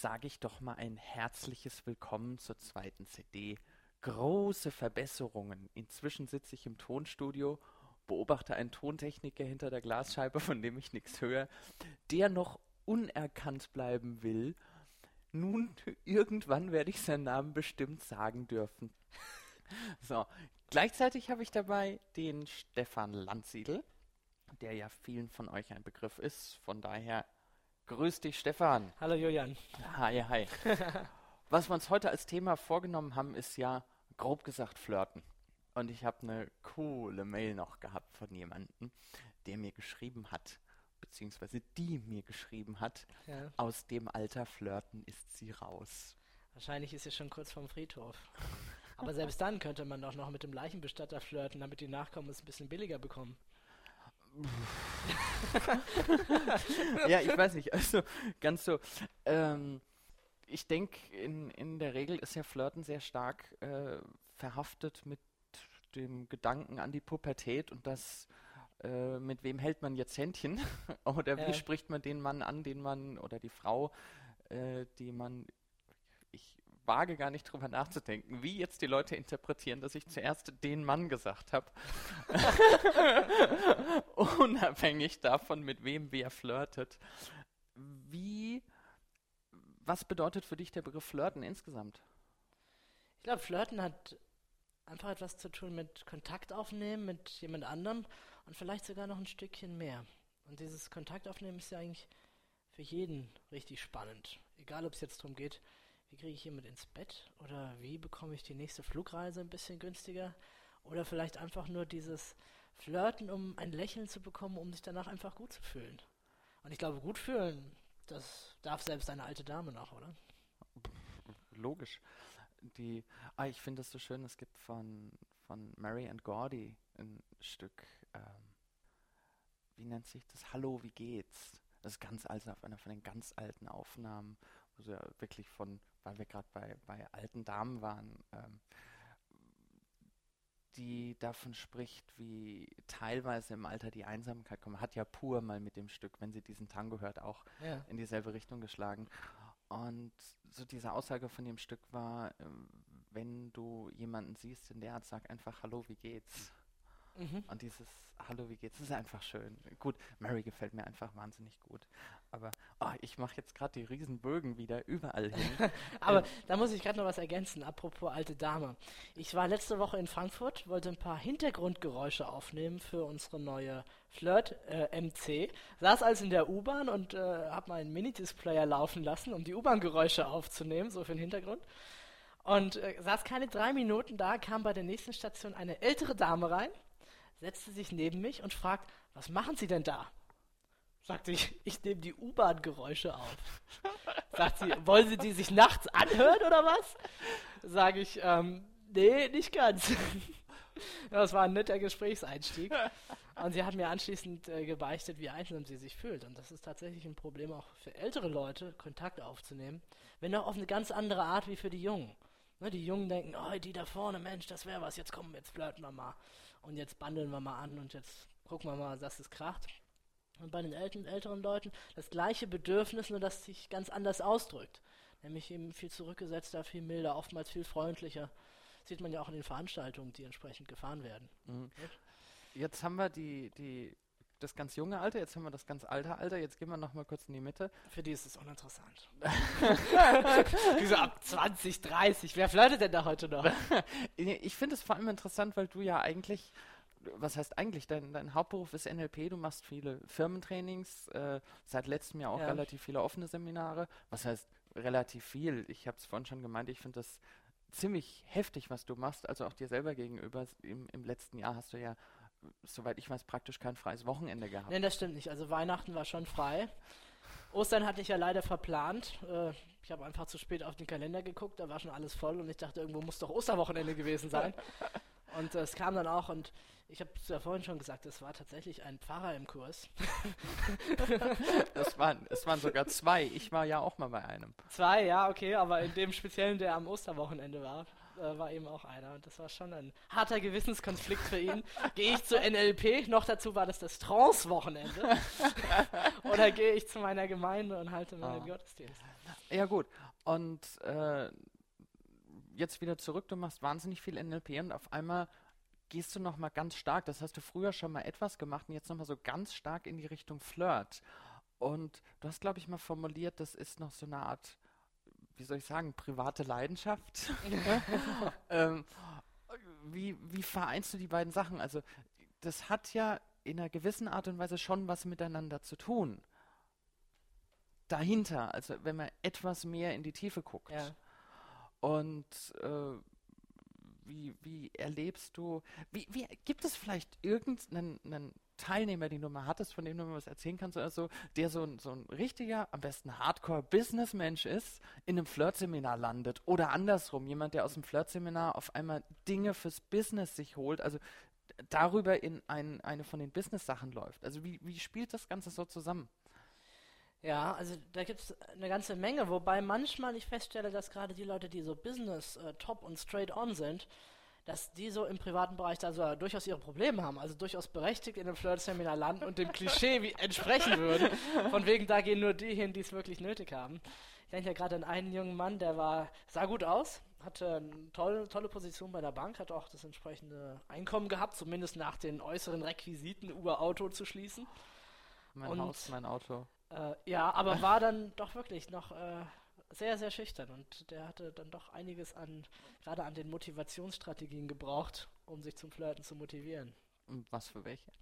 sage ich doch mal ein herzliches Willkommen zur zweiten CD. Große Verbesserungen. Inzwischen sitze ich im Tonstudio, beobachte einen Tontechniker hinter der Glasscheibe, von dem ich nichts höre, der noch unerkannt bleiben will. Nun, irgendwann werde ich seinen Namen bestimmt sagen dürfen. So, gleichzeitig habe ich dabei den Stefan Landsiedel, der ja vielen von euch ein Begriff ist. Von daher grüß dich, Stefan. Hallo Julian. Hi, hi. Was wir uns heute als Thema vorgenommen haben, ist ja grob gesagt Flirten. Und ich habe eine coole Mail noch gehabt von jemandem, der mir geschrieben hat, beziehungsweise die mir geschrieben hat, Ja. aus dem Alter Flirten ist sie raus. Wahrscheinlich ist sie schon kurz vorm Friedhof. Aber selbst dann könnte man doch noch mit dem Leichenbestatter flirten, damit die Nachkommen es ein bisschen billiger bekommen. Ja, ich weiß nicht, also ganz so. Ähm, ich denke, in, in der Regel ist ja Flirten sehr stark äh, verhaftet mit dem Gedanken an die Pubertät und das, äh, mit wem hält man jetzt Händchen? oder wie Ja. spricht man den Mann an, den man, oder die Frau, äh, die man, wage gar nicht drüber nachzudenken, wie jetzt die Leute interpretieren, dass ich zuerst den Mann gesagt habe. Unabhängig davon, mit wem wer flirtet. Wie, was bedeutet für dich der Begriff Flirten insgesamt? Ich glaube, Flirten hat einfach etwas zu tun mit Kontakt aufnehmen mit jemand anderem und vielleicht sogar noch ein Stückchen mehr. Und dieses Kontakt aufnehmen ist ja eigentlich für jeden richtig spannend. Egal, ob es jetzt darum geht, wie kriege ich jemand ins Bett oder wie bekomme ich die nächste Flugreise ein bisschen günstiger oder vielleicht einfach nur dieses Flirten, um ein Lächeln zu bekommen, um sich danach einfach gut zu fühlen. Und ich glaube, gut fühlen, das darf selbst eine alte Dame noch, oder? Logisch. Die, ah, ich finde es so schön, es gibt von, von Mary and Gordy ein Stück, ähm, wie nennt sich das? Hallo, wie geht's? Das ist ganz alt, auf einer von den ganz alten Aufnahmen, wo sie ja wirklich von, weil wir gerade bei, bei alten Damen waren, ähm, die davon spricht, wie teilweise im Alter die Einsamkeit kommt. Hat ja pur mal mit dem Stück, wenn sie diesen Tango hört, auch Ja. in dieselbe Richtung geschlagen. Und so diese Aussage von dem Stück war, ähm, wenn du jemanden siehst in der Art, sag einfach Hallo, wie geht's? Mhm. Und dieses Hallo, wie geht's, ist einfach schön. Gut, Mary gefällt mir einfach wahnsinnig gut. Aber oh, ich mache jetzt gerade die Riesenbögen wieder überall hin. Aber da muss ich gerade noch was ergänzen, apropos alte Dame. Ich war letzte Woche in Frankfurt, wollte ein paar Hintergrundgeräusche aufnehmen für unsere neue Flirt äh, MC. Saß also in der U-Bahn und äh, habe meinen Minidisplayer laufen lassen, um die U-Bahn-Geräusche aufzunehmen, so für den Hintergrund. Und äh, saß keine drei Minuten da, kam bei der nächsten Station eine ältere Dame rein, setzte sich neben mich und fragt, was machen Sie denn da? Sagte ich, ich nehme die U-Bahn-Geräusche auf. Sagt sie, wollen Sie die sich nachts anhören oder was? Sage ich, ähm, nee, nicht ganz. Das war ein netter Gesprächseinstieg. Und sie hat mir anschließend äh, gebeichtet, wie einsam sie sich fühlt. Und das ist tatsächlich ein Problem auch für ältere Leute, Kontakt aufzunehmen. Wenn auch auf eine ganz andere Art wie für die Jungen. Ne, die Jungen denken, oh, die da vorne, Mensch, das wäre was, jetzt kommen, jetzt flirten wir mal. Und jetzt bandeln wir mal an und jetzt gucken wir mal, dass es kracht. Und bei den älteren Leuten das gleiche Bedürfnis, nur dass es sich ganz anders ausdrückt. Nämlich eben viel zurückgesetzter, viel milder, oftmals viel freundlicher. Sieht man ja auch in den Veranstaltungen, die entsprechend gefahren werden. Mhm. Jetzt haben wir die, die, das ganz junge Alter, jetzt haben wir das ganz alte Alter, jetzt gehen wir noch mal kurz in die Mitte. Für die ist es uninteressant. Diese ab 20, 30. Wer flirtet denn da heute noch? Ich finde es vor allem interessant, weil du ja eigentlich, was heißt eigentlich, dein, dein Hauptberuf ist NLP, du machst viele Firmentrainings, äh, seit letztem Jahr auch Ja. relativ viele offene Seminare. Was heißt relativ viel? Ich habe es vorhin schon gemeint, ich finde das ziemlich heftig, was du machst, also auch dir selber gegenüber. Im, Im letzten Jahr hast du ja, soweit ich weiß, praktisch kein freies Wochenende gehabt. Nein, das stimmt nicht. Also Weihnachten war schon frei. Ostern hatte ich ja leider verplant. Äh, ich habe einfach zu spät auf den Kalender geguckt, da war schon alles voll und ich dachte, irgendwo muss doch Osterwochenende gewesen sein. Und äh, es kam dann auch und ich habe es ja vorhin schon gesagt, es war tatsächlich ein Pfarrer im Kurs. Das waren, es waren sogar zwei. Ich war ja auch mal bei einem. Zwei, ja, okay, aber in dem speziellen, der am Osterwochenende war. äh, war eben auch einer. Und das war schon ein harter Gewissenskonflikt für ihn. Gehe ich zu NLP, noch dazu war das das Trance-Wochenende, oder gehe ich zu meiner Gemeinde und halte meinen oh. Gottesdienst? Ja gut, und äh, jetzt wieder zurück, du machst wahnsinnig viel NLP und auf einmal gehst du nochmal ganz stark, das hast du früher schon mal etwas gemacht und jetzt nochmal so ganz stark in die Richtung Flirt. Und du hast, glaube ich, mal formuliert, das ist noch so eine Art, wie soll ich sagen, private Leidenschaft. ähm, wie, wie vereinst du die beiden Sachen? Also, das hat ja in einer gewissen Art und Weise schon was miteinander zu tun. Dahinter, also wenn man etwas mehr in die Tiefe guckt. Ja. Und äh, wie, wie erlebst du, wie, wie gibt es vielleicht irgendeinen Teilnehmer, den du mal hattest, von dem du mir was erzählen kannst oder so, der so ein, so ein richtiger, am besten Hardcore-Businessmensch ist, in einem Flirtseminar landet oder andersrum, jemand, der aus dem Flirtseminar auf einmal Dinge fürs Business sich holt, also darüber in ein, eine von den Business-Sachen läuft. Also wie, wie spielt das Ganze so zusammen? Ja, also da gibt es eine ganze Menge, wobei manchmal ich feststelle, dass gerade die Leute, die so Business äh, top und straight on sind, dass die so im privaten Bereich da so durchaus ihre Probleme haben, also durchaus berechtigt in einem Flirt-Seminar landen und dem Klischee wie entsprechen würden. Von wegen, da gehen nur die hin, die es wirklich nötig haben. Ich denke ja gerade an einen jungen Mann, der war, sah gut aus, hatte eine tolle, tolle Position bei der Bank, hat auch das entsprechende Einkommen gehabt, zumindest nach den äußeren Requisiten, Uber-Auto zu schließen. Mein und, Haus, mein Auto. Äh, ja, aber war dann doch wirklich noch äh, sehr, sehr schüchtern und der hatte dann doch einiges an, gerade an den Motivationsstrategien gebraucht, um sich zum Flirten zu motivieren. Und was für welche?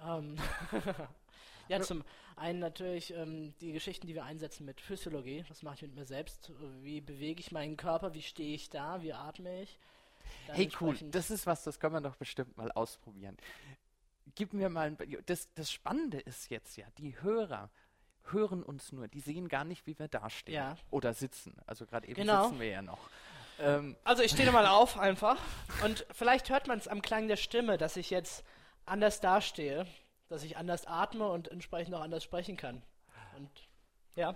Ähm ja, zum einen natürlich ähm, die Geschichten, die wir einsetzen mit Physiologie. Das mache ich mit mir selbst. Wie bewege ich meinen Körper? Wie stehe ich da? Wie atme ich? Dann hey, cool. Das ist was, das können wir doch bestimmt mal ausprobieren. Gib mir mal ein. Das, das Spannende ist jetzt ja, die Hörer hören uns nur. Die sehen gar nicht, wie wir dastehen. Ja. Oder sitzen. Also gerade eben genau. sitzen wir ja noch. Ähm. Also ich stehe mal auf einfach. Und vielleicht hört man es am Klang der Stimme, dass ich jetzt anders dastehe, dass ich anders atme und entsprechend auch anders sprechen kann. Und ja.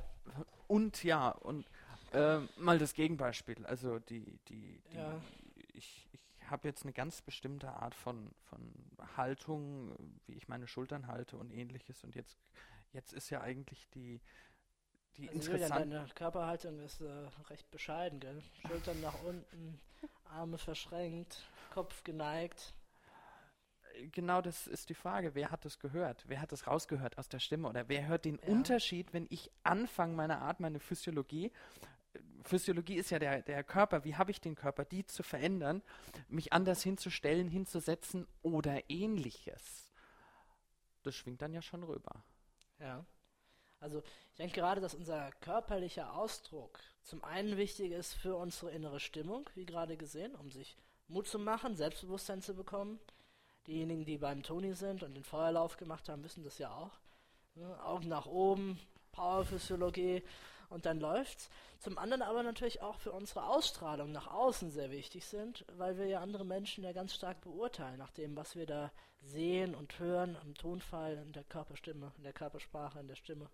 Und ja, und äh, mal das Gegenbeispiel. Also die, die, die ja. ich, ich habe jetzt eine ganz bestimmte Art von, von Haltung, wie ich meine Schultern halte und ähnliches. Und jetzt Jetzt ist ja eigentlich die, die also interessante... Deine Körperhaltung ist äh, recht bescheiden, gell? Schultern nach unten, Arme verschränkt, Kopf geneigt. Genau das ist die Frage. Wer hat das gehört? Wer hat das rausgehört aus der Stimme? Oder wer hört den ja. Unterschied, wenn ich anfange, meine Art, meine Physiologie Physiologie ist ja der, der Körper, wie habe ich den Körper, die zu verändern, mich anders hinzustellen, hinzusetzen oder ähnliches. Das schwingt dann ja schon rüber. Ja. Also ich denke gerade, dass unser körperlicher Ausdruck zum einen wichtig ist für unsere innere Stimmung, wie gerade gesehen, um sich Mut zu machen, Selbstbewusstsein zu bekommen. Diejenigen, die beim Toni sind und den Feuerlauf gemacht haben, wissen das ja auch. Ne? Augen nach oben, Powerphysiologie und dann läuft's. Zum anderen aber natürlich auch für unsere Ausstrahlung nach außen sehr wichtig sind, weil wir ja andere Menschen ja ganz stark beurteilen, nach dem, was wir da sehen und hören, am Tonfall, in der Körperstimme, in der Körpersprache, in der Stimme,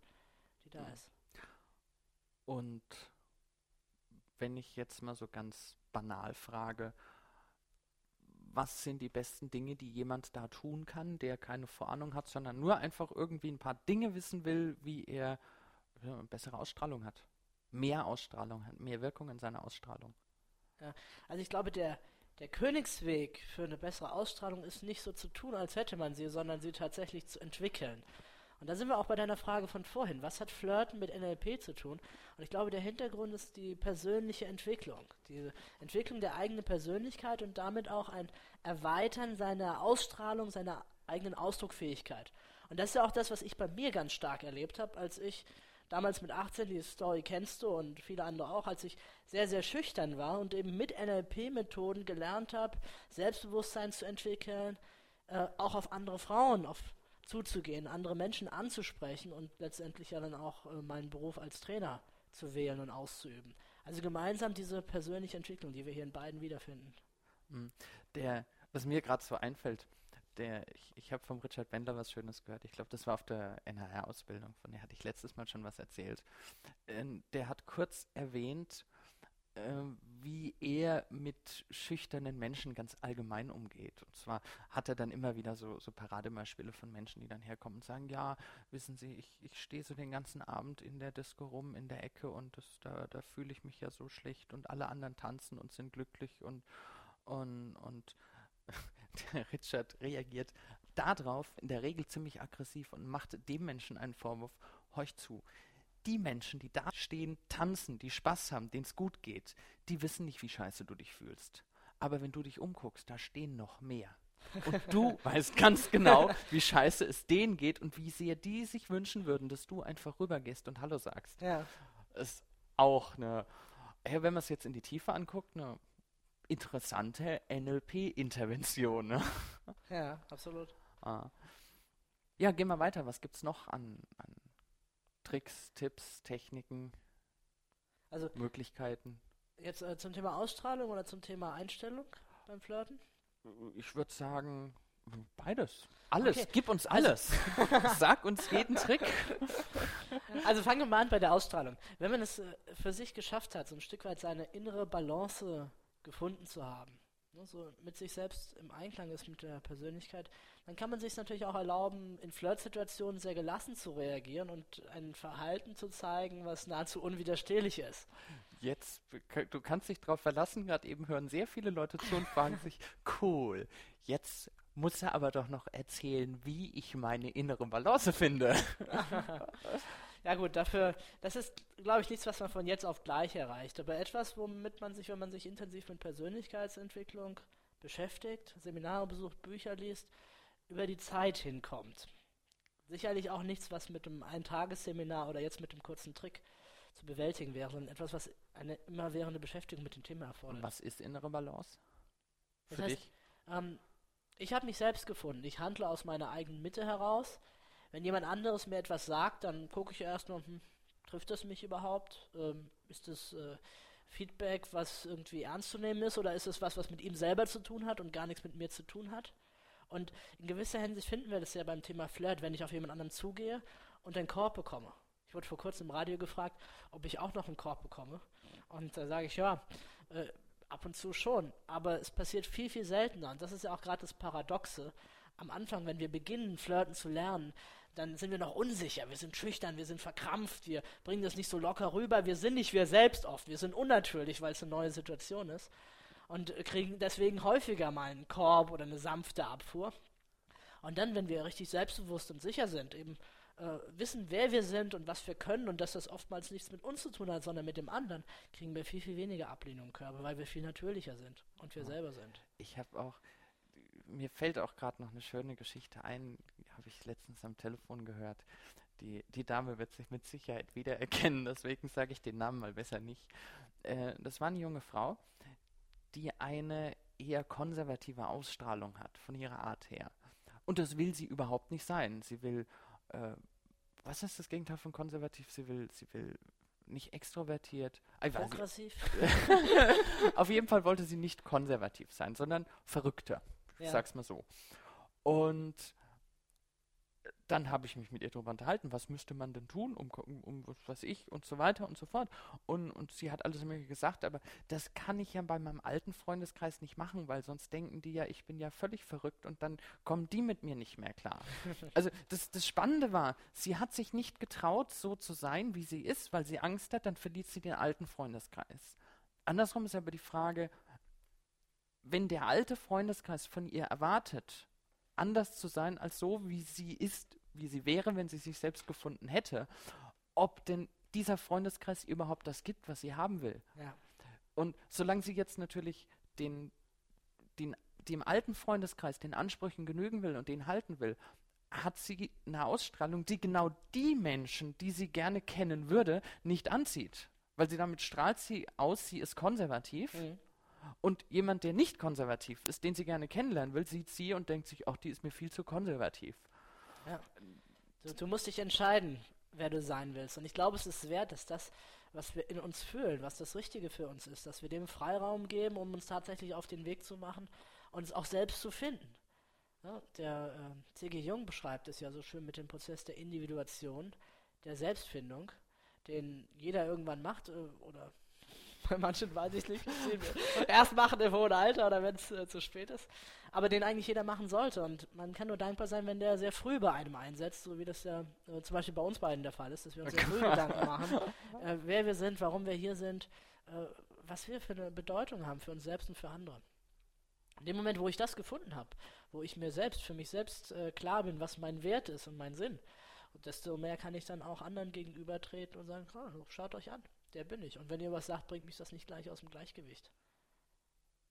die da ist. Und wenn ich jetzt mal so ganz banal frage, was sind die besten Dinge, die jemand da tun kann, der keine Vorahnung hat, sondern nur einfach irgendwie ein paar Dinge wissen will, wie er bessere Ausstrahlung hat, mehr Ausstrahlung hat, mehr Wirkung in seiner Ausstrahlung. Ja, also ich glaube, der, der Königsweg für eine bessere Ausstrahlung ist nicht so zu tun, als hätte man sie, sondern sie tatsächlich zu entwickeln. Und da sind wir auch bei deiner Frage von vorhin. Was hat Flirten mit NLP zu tun? Und ich glaube, der Hintergrund ist die persönliche Entwicklung. Die Entwicklung der eigenen Persönlichkeit und damit auch ein Erweitern seiner Ausstrahlung, seiner eigenen Ausdruckfähigkeit. Und das ist ja auch das, was ich bei mir ganz stark erlebt habe, als ich damals mit 18, die Story kennst du und viele andere auch, als ich sehr, sehr schüchtern war und eben mit NLP-Methoden gelernt habe, Selbstbewusstsein zu entwickeln, äh, auch auf andere Frauen auf, zuzugehen, andere Menschen anzusprechen und letztendlich ja dann auch äh, meinen Beruf als Trainer zu wählen und auszuüben. Also gemeinsam diese persönliche Entwicklung, die wir hier in beiden wiederfinden. Hm. Der, was mir gerade so einfällt, der, ich, ich habe vom Richard Bendler was Schönes gehört. Ich glaube, das war auf der NHR-Ausbildung, von der hatte ich letztes Mal schon was erzählt. Ähm, der hat kurz erwähnt, äh, wie er mit schüchternen Menschen ganz allgemein umgeht. Und zwar hat er dann immer wieder so, so Paradebeispiele von Menschen, die dann herkommen und sagen, ja, wissen Sie, ich, ich stehe so den ganzen Abend in der Disco rum, in der Ecke und das, da, da fühle ich mich ja so schlecht und alle anderen tanzen und sind glücklich und, und, und Richard reagiert darauf in der Regel ziemlich aggressiv und macht dem Menschen einen Vorwurf, horch zu, die Menschen, die da stehen, tanzen, die Spaß haben, denen es gut geht, die wissen nicht, wie scheiße du dich fühlst. Aber wenn du dich umguckst, da stehen noch mehr. Und du weißt ganz genau, wie scheiße es denen geht und wie sehr die sich wünschen würden, dass du einfach rübergehst und Hallo sagst. Ja. Ist auch eine, wenn man es jetzt in die Tiefe anguckt, eine interessante NLP-Intervention. Ne? Ja, absolut. Ah. Ja, gehen wir weiter. Was gibt es noch an, an Tricks, Tipps, Techniken, Also Möglichkeiten? jetzt äh, zum Thema Ausstrahlung oder zum Thema Einstellung beim Flirten? Ich würde sagen, beides. Alles. Okay. Gib uns Also- alles. Sag uns jeden Trick. Also fangen wir mal an bei der Ausstrahlung. Wenn man es äh, für sich geschafft hat, so ein Stück weit seine innere Balance gefunden zu haben, ne, so mit sich selbst im Einklang ist mit der Persönlichkeit, dann kann man sich natürlich auch erlauben, in Flirtsituationen sehr gelassen zu reagieren und ein Verhalten zu zeigen, was nahezu unwiderstehlich ist. Jetzt, du kannst dich drauf verlassen. Gerade eben hören sehr viele Leute zu und fragen sich, cool, jetzt muss er aber doch noch erzählen, wie ich meine innere Balance finde. Ja gut, dafür, das ist, glaube ich, nichts, was man von jetzt auf gleich erreicht, aber etwas, womit man sich, wenn man sich intensiv mit Persönlichkeitsentwicklung beschäftigt, Seminare besucht, Bücher liest, über die Zeit hinkommt. Sicherlich auch nichts, was mit einem Eintagesseminar oder jetzt mit dem kurzen Trick zu bewältigen wäre, sondern etwas, was eine immerwährende Beschäftigung mit dem Thema erfordert. Was ist innere Balance? Das Für heißt, dich? Ähm, ich habe mich selbst gefunden. Ich handle aus meiner eigenen Mitte heraus. Wenn jemand anderes mir etwas sagt, dann gucke ich erstmal, hm, trifft das mich überhaupt? Ähm, ist das äh, Feedback, was irgendwie ernst zu nehmen ist, oder ist es was, was mit ihm selber zu tun hat und gar nichts mit mir zu tun hat? Und in gewisser Hinsicht finden wir das ja beim Thema Flirt, wenn ich auf jemand anderen zugehe und einen Korb bekomme. Ich wurde vor kurzem im Radio gefragt, ob ich auch noch einen Korb bekomme. Und da sage ich, ja, äh, ab und zu schon. Aber es passiert viel, viel seltener. Und das ist ja auch gerade das Paradoxe. Am Anfang, wenn wir beginnen, flirten zu lernen, dann sind wir noch unsicher, wir sind schüchtern, wir sind verkrampft, wir bringen das nicht so locker rüber, wir sind nicht wir selbst oft, wir sind unnatürlich, weil es eine neue Situation ist und kriegen deswegen häufiger mal einen Korb oder eine sanfte Abfuhr. Und dann, wenn wir richtig selbstbewusst und sicher sind, eben äh, wissen, wer wir sind und was wir können und dass das oftmals nichts mit uns zu tun hat, sondern mit dem anderen, kriegen wir viel, viel weniger Ablehnung im Körper, weil wir viel natürlicher sind und wir Ja. selber sind. Ich habe auch, mir fällt auch gerade noch eine schöne Geschichte ein, habe ich letztens am Telefon gehört. Die, die Dame wird sich mit Sicherheit wiedererkennen, deswegen sage ich den Namen mal besser nicht. Äh, das war eine junge Frau, die eine eher konservative Ausstrahlung hat, von ihrer Art her. Und das will sie überhaupt nicht sein. Sie will, äh, was ist das Gegenteil von konservativ? Sie will, sie will nicht extrovertiert. Ah. Progressiv. Auf jeden Fall wollte sie nicht konservativ sein, sondern verrückter. Ich Ja. sag's mal so. Und dann habe ich mich mit ihr darüber unterhalten, was müsste man denn tun, um, um, um was weiß ich und so weiter und so fort. Und, und sie hat alles mir gesagt, aber das kann ich ja bei meinem alten Freundeskreis nicht machen, weil sonst denken die ja, ich bin ja völlig verrückt und dann kommen die mit mir nicht mehr klar. Also das, das Spannende war, sie hat sich nicht getraut, so zu sein, wie sie ist, weil sie Angst hat, dann verliert sie den alten Freundeskreis. Andersrum ist aber die Frage, wenn der alte Freundeskreis von ihr erwartet, anders zu sein als so, wie sie ist, wie sie wäre, wenn sie sich selbst gefunden hätte, ob denn dieser Freundeskreis überhaupt das gibt, was sie haben will. Ja. Und solange sie jetzt natürlich den, den, dem alten Freundeskreis, den Ansprüchen genügen will und den halten will, hat sie eine Ausstrahlung, die genau die Menschen, die sie gerne kennen würde, nicht anzieht. Weil sie damit strahlt sie aus, sie ist konservativ. Mhm. Und jemand, der nicht konservativ ist, den sie gerne kennenlernen will, sieht sie und denkt sich, ach, die ist mir viel zu konservativ. Du, du musst dich entscheiden, wer du sein willst. Und ich glaube, es ist wert, dass das, was wir in uns fühlen, was das Richtige für uns ist, dass wir dem Freiraum geben, um uns tatsächlich auf den Weg zu machen und es auch selbst zu finden. Ja, der äh, C.G. Jung beschreibt es ja so schön mit dem Prozess der Individuation, der Selbstfindung, den jeder irgendwann macht äh, oder Bei manchen weiß ich nicht. Erst machen im hohen Alter oder wenn es äh, zu spät ist. Aber den eigentlich jeder machen sollte. Und man kann nur dankbar sein, wenn der sehr früh bei einem einsetzt, so wie das ja äh, zum Beispiel bei uns beiden der Fall ist, dass wir uns sehr früh Gedanken machen, äh, wer wir sind, warum wir hier sind, äh, was wir für eine Bedeutung haben für uns selbst und für andere. In dem Moment, wo ich das gefunden habe, wo ich mir selbst, für mich selbst äh, klar bin, was mein Wert ist und mein Sinn, desto mehr kann ich dann auch anderen gegenübertreten und sagen, oh, schaut euch an, der bin ich. Und wenn ihr was sagt, bringt mich das nicht gleich aus dem Gleichgewicht.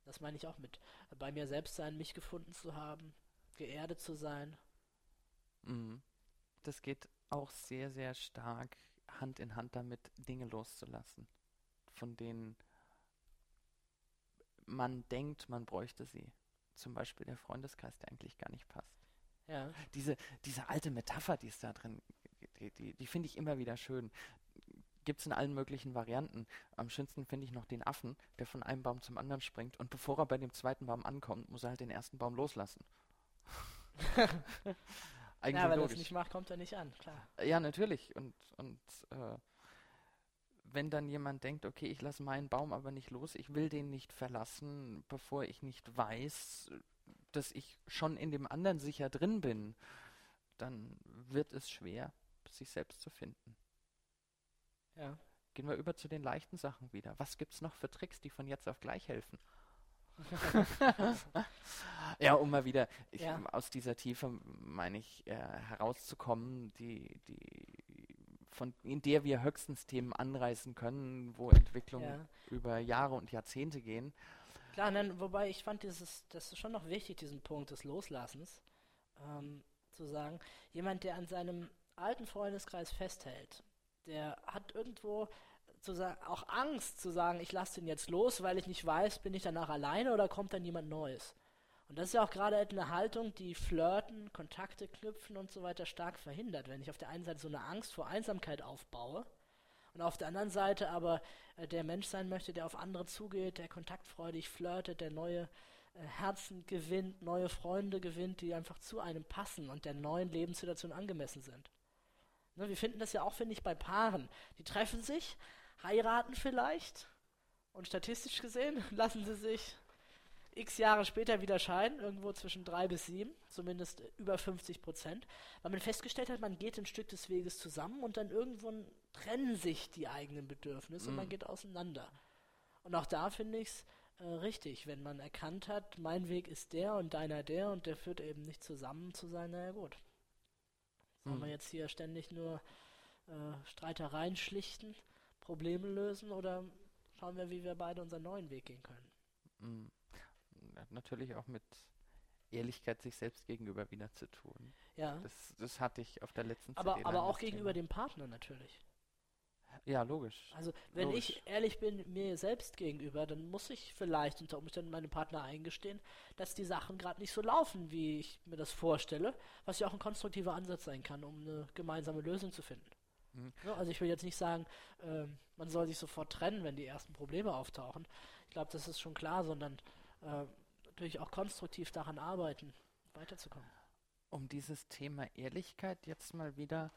Das meine ich auch mit bei mir selbst sein, mich gefunden zu haben, geerdet zu sein. Mhm. Das geht auch sehr, sehr stark Hand in Hand damit, Dinge loszulassen, von denen man denkt, man bräuchte sie. Zum Beispiel der Freundeskreis, der eigentlich gar nicht passt. Ja. Diese, diese alte Metapher, die ist da drin, die, die, die finde ich immer wieder schön. Gibt es in allen möglichen Varianten. Am schönsten finde ich noch den Affen, der von einem Baum zum anderen springt und bevor er bei dem zweiten Baum ankommt, muss er halt den ersten Baum loslassen. Eigentlich ja, wenn er das nicht macht, kommt er nicht an, klar. Ja, natürlich. Und, und äh, wenn dann jemand denkt, okay, ich lasse meinen Baum aber nicht los, ich will den nicht verlassen, bevor ich nicht weiß, dass ich schon in dem anderen sicher drin bin, dann wird es schwer, sich selbst zu finden. Ja. Gehen wir über zu den leichten Sachen wieder. Was gibt es noch für Tricks, die von jetzt auf gleich helfen? ja, um mal wieder ich, ja. aus dieser Tiefe, meine ich, äh, herauszukommen, die, die, von, in der wir höchstens Themen anreißen können, wo Entwicklungen ja. über Jahre und Jahrzehnte gehen. Klar, nein, wobei ich fand dieses, das ist schon noch wichtig, diesen Punkt des Loslassens, ähm, zu sagen, jemand, der an seinem alten Freundeskreis festhält, der hat irgendwo zu auch Angst zu sagen, ich lasse den jetzt los, weil ich nicht weiß, bin ich danach alleine oder kommt dann jemand Neues. Und das ist ja auch gerade eine Haltung, die Flirten, Kontakte knüpfen und so weiter stark verhindert. Wenn ich auf der einen Seite so eine Angst vor Einsamkeit aufbaue, und auf der anderen Seite aber äh, der Mensch sein möchte, der auf andere zugeht, der kontaktfreudig flirtet, der neue äh, Herzen gewinnt, neue Freunde gewinnt, die einfach zu einem passen und der neuen Lebenssituation angemessen sind. Ne, wir finden das ja auch, finde ich, bei Paaren. Die treffen sich, heiraten vielleicht und statistisch gesehen lassen sie sich x Jahre später wieder scheiden, irgendwo zwischen drei bis sieben, zumindest über 50 Prozent, weil man festgestellt hat, man geht ein Stück des Weges zusammen und dann irgendwo trennen sich die eigenen Bedürfnisse mm. und man mhm. geht auseinander. Und auch da finde ich es äh, richtig, wenn man erkannt hat, mein Weg ist der und deiner der und der führt eben nicht zusammen zu sein, naja gut. Sollen wir jetzt hier ständig nur äh, Streitereien schlichten, Probleme lösen oder schauen wir, wie wir beide unseren neuen Weg gehen können? Hat natürlich auch mit Ehrlichkeit sich selbst gegenüber wieder zu tun. Ja. Das, das hatte ich auf der letzten Aber, CD aber auch gegenüber Thema. dem Partner natürlich. Ja, logisch. Also, wenn logisch. ich ehrlich bin mir selbst gegenüber, dann muss ich vielleicht unter Umständen meinem Partner eingestehen, dass die Sachen gerade nicht so laufen, wie ich mir das vorstelle, was ja auch ein konstruktiver Ansatz sein kann, um eine gemeinsame Lösung zu finden. Mhm. Ja, also, ich will jetzt nicht sagen, äh, man soll sich sofort trennen, wenn die ersten Probleme auftauchen. Ich glaube, das ist schon klar, sondern äh, natürlich auch konstruktiv daran arbeiten, weiterzukommen. Um dieses Thema Ehrlichkeit jetzt mal wieder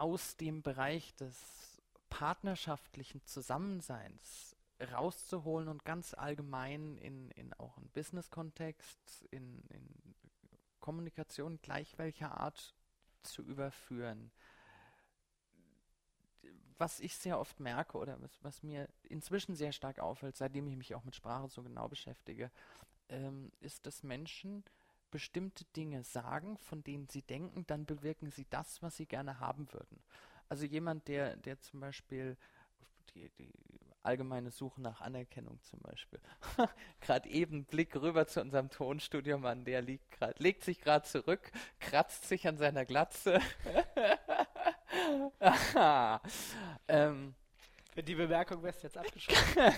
aus dem Bereich des partnerschaftlichen Zusammenseins rauszuholen und ganz allgemein in, in auch einen Business-Kontext, in, in Kommunikation gleich welcher Art zu überführen. Was ich sehr oft merke oder was, was, mir inzwischen sehr stark auffällt, seitdem ich mich auch mit Sprache so genau beschäftige, ähm, ist, dass Menschen bestimmte Dinge sagen, von denen sie denken, dann bewirken sie das, was sie gerne haben würden. Also jemand, der, der zum Beispiel die, die allgemeine Suche nach Anerkennung zum Beispiel. gerade eben Blick rüber zu unserem Tonstudiomann, der liegt grad, legt sich gerade zurück, kratzt sich an seiner Glatze ähm, Für die Bemerkung wärst du jetzt abgeschrieben.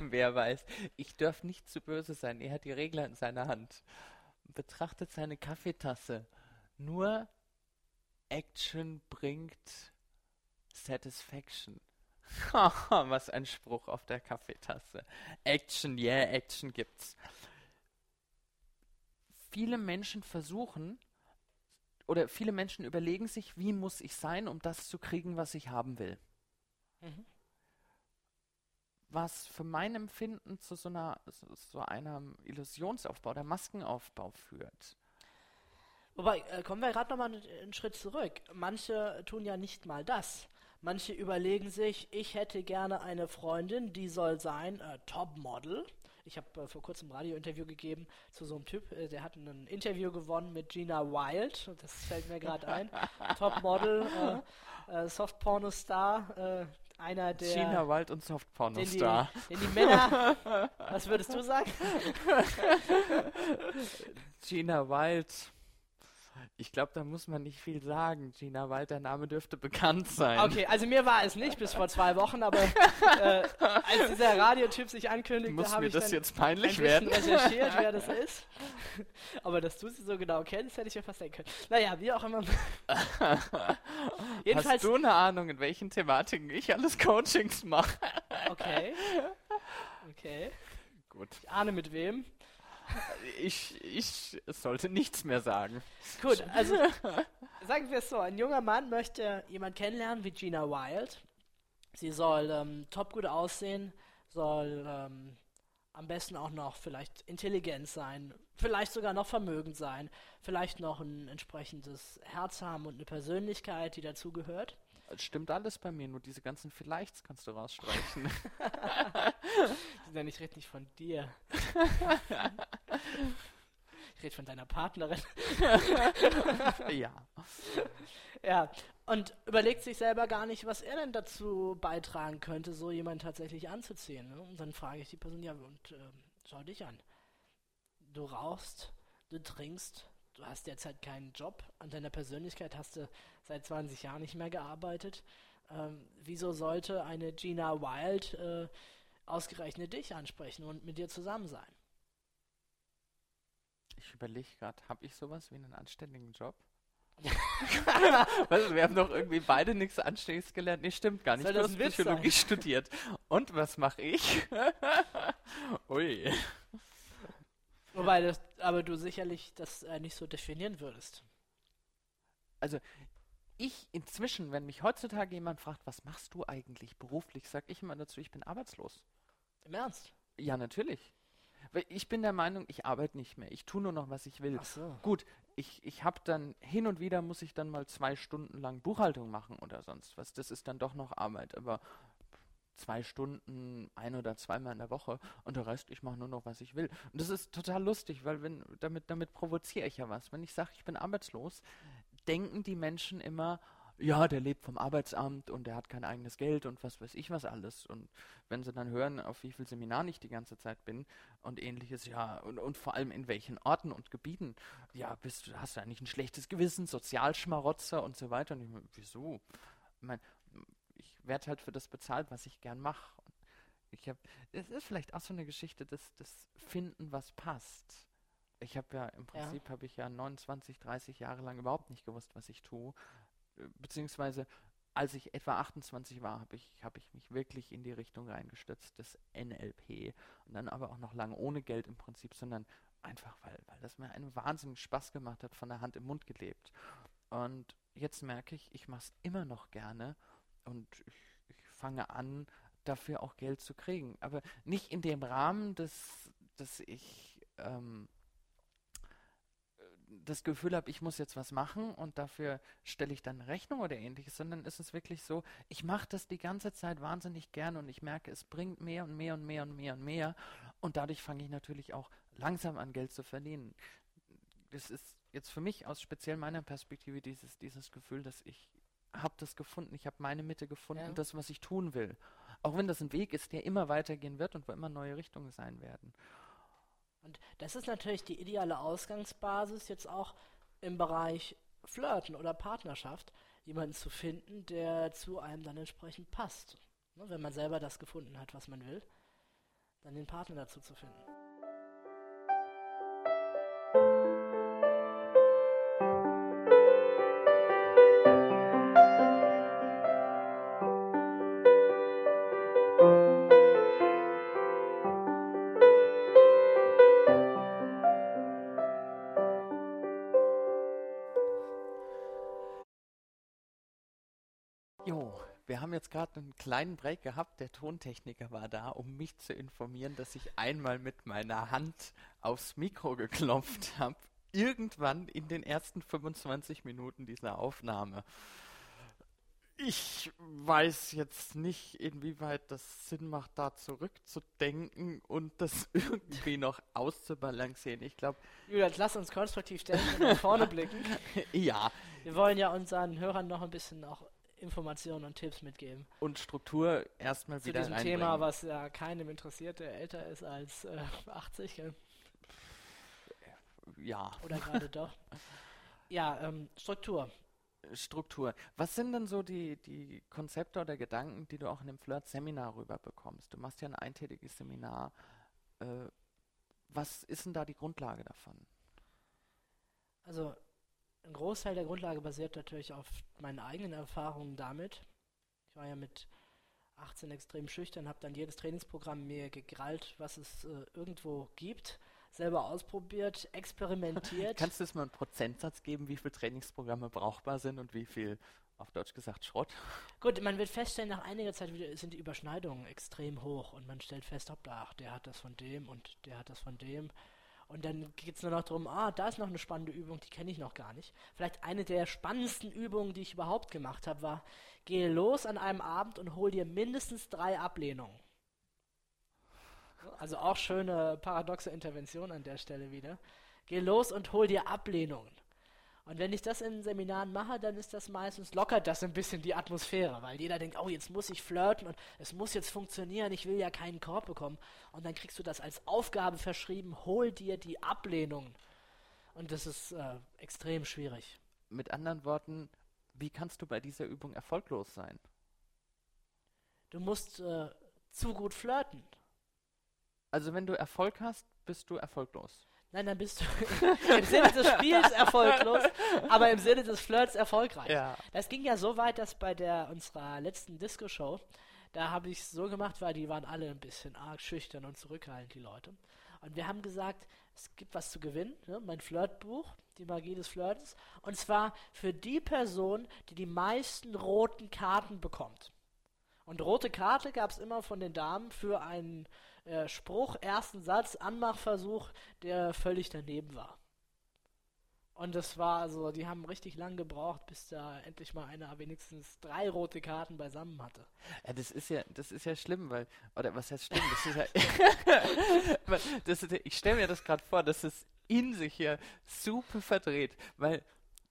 Wer weiß. Ich darf nicht zu böse sein. Er hat die Regler in seiner Hand. Betrachtet seine Kaffeetasse. Nur Action bringt Satisfaction. Was ein Spruch auf der Kaffeetasse. Action, yeah, Action gibt's. Viele Menschen versuchen, oder viele Menschen überlegen sich, wie muss ich sein, um das zu kriegen, was ich haben will. Mhm. Was für mein Empfinden zu so einer so einem Illusionsaufbau, der Maskenaufbau führt. Wobei, äh, kommen wir gerade nochmal einen Schritt zurück. Manche tun ja nicht mal das. Manche überlegen sich, ich hätte gerne eine Freundin, die soll sein äh, Topmodel. Ich habe äh, vor kurzem ein Radiointerview gegeben zu so einem Typ, äh, der hat ein Interview gewonnen mit Gina Wild, das fällt mir gerade ein. Topmodel, äh, äh, Softporno-Star, äh, einer der. Gina Wild und Softporno-Star. Den, den, die Männer. was würdest du sagen? Gina Wild ich glaube, da muss man nicht viel sagen. Gina Wald, der Name dürfte bekannt sein. Okay, also mir war es nicht bis vor zwei Wochen, aber äh, als dieser Radiotyp sich ankündigte, habe ich das dann jetzt peinlich ein werden? recherchiert, wer das ist. Aber dass du sie so genau kennst, hätte ich mir fast denken können. Naja, wie auch immer. Jedenfalls, Hast du eine Ahnung, in welchen Thematiken ich alles Coachings mache? okay. Okay. Gut. Ich ahne mit wem ich, ich sollte nichts mehr sagen. Gut, also sagen wir es so: Ein junger Mann möchte jemand kennenlernen wie Gina Wild. Sie soll ähm, top gut aussehen, soll ähm, am besten auch noch vielleicht intelligent sein, vielleicht sogar noch vermögend sein, vielleicht noch ein entsprechendes Herz haben und eine Persönlichkeit, die dazugehört. Stimmt alles bei mir, nur diese ganzen Vielleichts kannst du rausstreichen. ja, ich rede nicht von dir. ich rede von deiner Partnerin. ja. Ja, und überlegt sich selber gar nicht, was er denn dazu beitragen könnte, so jemanden tatsächlich anzuziehen. Ne? Und dann frage ich die Person, ja, und äh, schau dich an. Du rauchst, du trinkst, du hast derzeit keinen Job, an deiner Persönlichkeit hast du seit 20 Jahren nicht mehr gearbeitet. Ähm, wieso sollte eine Gina Wild äh, ausgerechnet dich ansprechen und mit dir zusammen sein? Ich überlege gerade, habe ich sowas wie einen anständigen Job? weißt du, wir haben doch irgendwie beide nichts Anständiges gelernt. Nee, stimmt gar nicht. Soll du hast Psychologie studiert. Und was mache ich? Ui. Wobei, das, aber du sicherlich das äh, nicht so definieren würdest. Also, ich inzwischen, wenn mich heutzutage jemand fragt, was machst du eigentlich beruflich, sage ich immer dazu, ich bin arbeitslos. Im Ernst? Ja, natürlich. Weil ich bin der Meinung, ich arbeite nicht mehr. Ich tue nur noch, was ich will. Ach so. Gut, ich, ich habe dann hin und wieder muss ich dann mal zwei Stunden lang Buchhaltung machen oder sonst was. Das ist dann doch noch Arbeit. Aber zwei Stunden, ein oder zweimal in der Woche und der Rest, ich mache nur noch, was ich will. Und das ist total lustig, weil wenn, damit, damit provoziere ich ja was. Wenn ich sage, ich bin arbeitslos, denken die Menschen immer, ja, der lebt vom Arbeitsamt und der hat kein eigenes Geld und was weiß ich was alles. Und wenn sie dann hören, auf wie viel Seminaren ich die ganze Zeit bin und ähnliches, ja, und, und vor allem in welchen Orten und Gebieten, ja, bist, hast du eigentlich ein schlechtes Gewissen, Sozialschmarotzer und so weiter. Und ich meine, wieso? Ich meine, ich werde halt für das bezahlt, was ich gern mache. Ich habe, es ist vielleicht auch so eine Geschichte, das, das Finden, was passt. Ich habe ja im Prinzip ja. habe ich ja 29, 30 Jahre lang überhaupt nicht gewusst, was ich tue beziehungsweise als ich etwa 28 war, habe ich, hab ich mich wirklich in die Richtung reingestürzt, das NLP. Und dann aber auch noch lange ohne Geld im Prinzip, sondern einfach, weil, weil das mir einen wahnsinnigen Spaß gemacht hat, von der Hand im Mund gelebt. Und jetzt merke ich, ich mache es immer noch gerne und ich, ich fange an, dafür auch Geld zu kriegen. Aber nicht in dem Rahmen, dass, dass ich ähm, das Gefühl habe, ich muss jetzt was machen und dafür stelle ich dann Rechnung oder ähnliches, sondern ist es wirklich so, ich mache das die ganze Zeit wahnsinnig gern und ich merke, es bringt mehr und mehr und mehr und mehr und mehr und dadurch fange ich natürlich auch langsam an Geld zu verdienen. Das ist jetzt für mich aus speziell meiner Perspektive dieses, dieses Gefühl, dass ich habe das gefunden, ich habe meine Mitte gefunden, ja. das, was ich tun will. Auch wenn das ein Weg ist, der immer weitergehen wird und wo immer neue Richtungen sein werden. Und das ist natürlich die ideale Ausgangsbasis jetzt auch im Bereich Flirten oder Partnerschaft, jemanden zu finden, der zu einem dann entsprechend passt. Ne, wenn man selber das gefunden hat, was man will, dann den Partner dazu zu finden. Jetzt gerade einen kleinen Break gehabt. Der Tontechniker war da, um mich zu informieren, dass ich einmal mit meiner Hand aufs Mikro geklopft habe. Irgendwann in den ersten 25 Minuten dieser Aufnahme. Ich weiß jetzt nicht, inwieweit das Sinn macht, da zurückzudenken und das irgendwie noch auszubalancieren. Ich glaube. Julian, lass uns konstruktiv denken und nach vorne blicken. ja. Wir wollen ja unseren Hörern noch ein bisschen auch Informationen und Tipps mitgeben. Und Struktur erstmal wieder Zu diesem Thema, was ja keinem interessiert, der älter ist als äh, 80. Gell? Ja. Oder gerade doch. Ja, ähm, Struktur. Struktur. Was sind denn so die, die Konzepte oder Gedanken, die du auch in dem Flirt-Seminar rüberbekommst? Du machst ja ein eintägiges Seminar. Äh, was ist denn da die Grundlage davon? Also ein Großteil der Grundlage basiert natürlich auf meinen eigenen Erfahrungen damit. Ich war ja mit 18 extrem schüchtern, habe dann jedes Trainingsprogramm mir gegrallt, was es äh, irgendwo gibt selber ausprobiert, experimentiert. Kannst du es mal einen Prozentsatz geben, wie viele Trainingsprogramme brauchbar sind und wie viel, auf Deutsch gesagt, Schrott? Gut, man wird feststellen, nach einiger Zeit sind die Überschneidungen extrem hoch und man stellt fest, hoppla, ach, der hat das von dem und der hat das von dem. Und dann geht es nur noch darum, ah, da ist noch eine spannende Übung, die kenne ich noch gar nicht. Vielleicht eine der spannendsten Übungen, die ich überhaupt gemacht habe, war, gehe los an einem Abend und hol dir mindestens drei Ablehnungen. Also auch schöne paradoxe Intervention an der Stelle wieder. Geh los und hol dir Ablehnungen. Und wenn ich das in Seminaren mache, dann ist das meistens, lockert das ein bisschen die Atmosphäre, weil jeder denkt, oh, jetzt muss ich flirten und es muss jetzt funktionieren, ich will ja keinen Korb bekommen. Und dann kriegst du das als Aufgabe verschrieben, hol dir die Ablehnungen. Und das ist äh, extrem schwierig. Mit anderen Worten, wie kannst du bei dieser Übung erfolglos sein? Du musst äh, zu gut flirten. Also wenn du Erfolg hast, bist du erfolglos. Nein, dann bist du im Sinne des Spiels erfolglos, aber im Sinne des Flirts erfolgreich. Ja. Das ging ja so weit, dass bei der unserer letzten Disco-Show, da habe ich es so gemacht, weil die waren alle ein bisschen arg schüchtern und zurückhaltend, die Leute. Und wir haben gesagt, es gibt was zu gewinnen, ne? mein Flirtbuch, die Magie des Flirtens. Und zwar für die Person, die die meisten roten Karten bekommt. Und rote Karte gab es immer von den Damen für einen äh, Spruch, ersten Satz, Anmachversuch, der völlig daneben war. Und das war also, die haben richtig lang gebraucht, bis da endlich mal einer wenigstens drei rote Karten beisammen hatte. Ja, das ist ja, das ist ja schlimm, weil, oder was heißt schlimm? Das ist ja, das ist, ich stelle mir das gerade vor, dass es in sich ja super verdreht, weil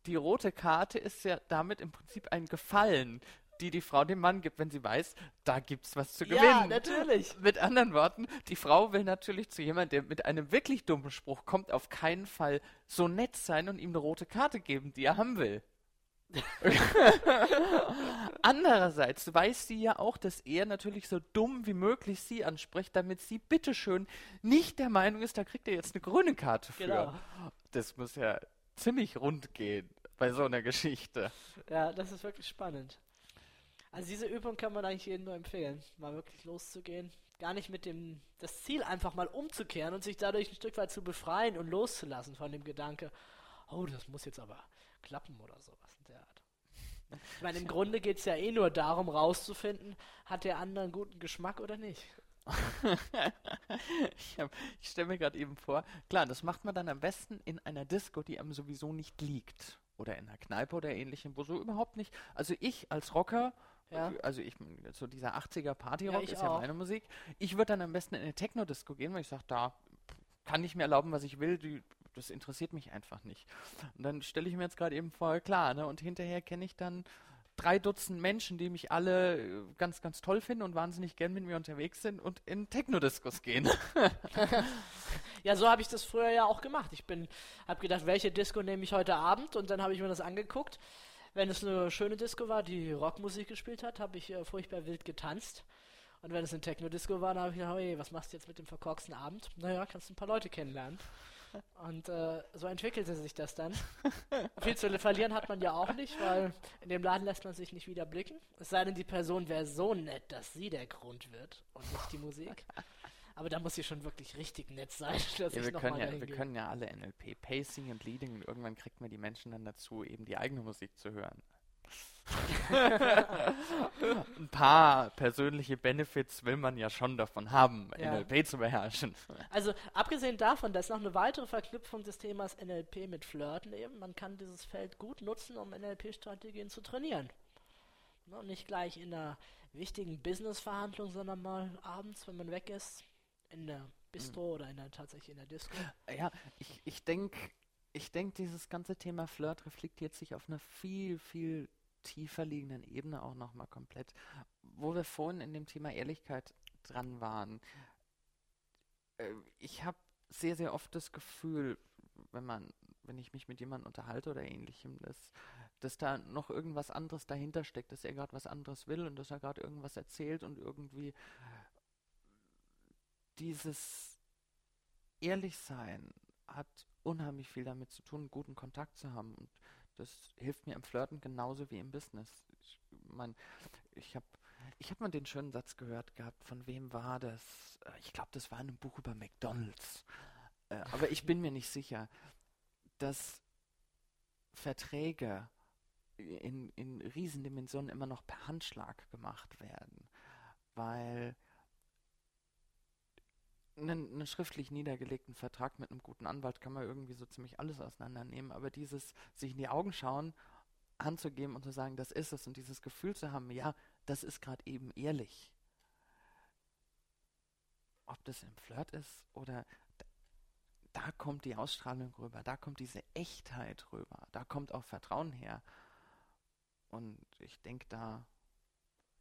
die rote Karte ist ja damit im Prinzip ein Gefallen die die Frau dem Mann gibt, wenn sie weiß, da gibt's was zu gewinnen. Ja, natürlich. Mit anderen Worten, die Frau will natürlich zu jemandem, der mit einem wirklich dummen Spruch kommt, auf keinen Fall so nett sein und ihm eine rote Karte geben, die er haben will. Andererseits weiß sie ja auch, dass er natürlich so dumm wie möglich sie anspricht, damit sie bitteschön nicht der Meinung ist, da kriegt er jetzt eine grüne Karte für. Genau. Das muss ja ziemlich rund gehen bei so einer Geschichte. Ja, das ist wirklich spannend. Also diese Übung kann man eigentlich jedem nur empfehlen, mal wirklich loszugehen. Gar nicht mit dem, das Ziel einfach mal umzukehren und sich dadurch ein Stück weit zu befreien und loszulassen von dem Gedanke, oh, das muss jetzt aber klappen oder sowas in der Art. Ich meine, im Grunde geht es ja eh nur darum, rauszufinden, hat der andere einen guten Geschmack oder nicht. ich, ich stelle mir gerade eben vor, klar, das macht man dann am besten in einer Disco, die einem sowieso nicht liegt. Oder in einer Kneipe oder ähnlichem, wo so überhaupt nicht. Also ich als Rocker ja. Also ich, so dieser 80er Partyrock ja, ist ja meine Musik. Ich würde dann am besten in eine Techno-Disco gehen, weil ich sage, da kann ich mir erlauben, was ich will. Die, das interessiert mich einfach nicht. Und dann stelle ich mir jetzt gerade eben vor, klar, ne? Und hinterher kenne ich dann drei Dutzend Menschen, die mich alle äh, ganz, ganz toll finden und wahnsinnig gern mit mir unterwegs sind und in Techno-Discos gehen. ja, so habe ich das früher ja auch gemacht. Ich bin, habe gedacht, welche Disco nehme ich heute Abend und dann habe ich mir das angeguckt wenn es eine schöne Disco war, die Rockmusik gespielt hat, habe ich äh, furchtbar wild getanzt. Und wenn es eine Techno-Disco war, dann habe ich gedacht, hey, was machst du jetzt mit dem verkorksten Abend? Naja, kannst du ein paar Leute kennenlernen. Und äh, so entwickelte sich das dann. Viel zu verlieren hat man ja auch nicht, weil in dem Laden lässt man sich nicht wieder blicken. Es sei denn, die Person wäre so nett, dass sie der Grund wird und nicht die Musik. Aber da muss sie schon wirklich richtig nett sein, dass ja, ich wir, können ja, wir können ja alle NLP, Pacing und Leading und irgendwann kriegt man die Menschen dann dazu, eben die eigene Musik zu hören. Ein paar persönliche Benefits will man ja schon davon haben, Ja. NLP zu beherrschen. Also abgesehen davon, dass noch eine weitere Verknüpfung des Themas NLP mit Flirten eben, man kann dieses Feld gut nutzen, um NLP-Strategien zu trainieren. Ne, Und nicht gleich in einer wichtigen Business-Verhandlung, sondern mal abends, wenn man weg ist, in der Bistro oder in der, tatsächlich in der Disco. Ja, ich, ich denke, ich denk, dieses ganze Thema Flirt reflektiert sich auf einer viel, viel tiefer liegenden Ebene auch nochmal komplett. Wo wir vorhin in dem Thema Ehrlichkeit dran waren. Äh, Ich habe sehr, sehr oft das Gefühl, wenn man, wenn ich mich mit jemandem unterhalte oder ähnlichem, dass, dass da noch irgendwas anderes dahinter steckt, dass er gerade was anderes will und dass er gerade irgendwas erzählt und irgendwie dieses Ehrlichsein hat unheimlich viel damit zu tun, guten Kontakt zu haben. Und das hilft mir im Flirten genauso wie im Business. Ich meine, ich habe ich hab mal den schönen Satz gehört gehabt, von wem war das? Äh, Ich glaube, das war in einem Buch über McDonalds. Äh, aber ich bin mir nicht sicher, dass Verträge in, in Riesendimensionen immer noch per Handschlag gemacht werden. Weil einen, einen schriftlich niedergelegten Vertrag mit einem guten Anwalt kann man irgendwie so ziemlich alles auseinandernehmen, aber dieses sich in die Augen schauen, anzugeben und zu sagen, das ist es und dieses Gefühl zu haben, ja, das ist gerade eben ehrlich. Ob das im Flirt ist oder da, kommt die Ausstrahlung rüber, da kommt diese Echtheit rüber, da kommt auch Vertrauen her. Und ich denke, da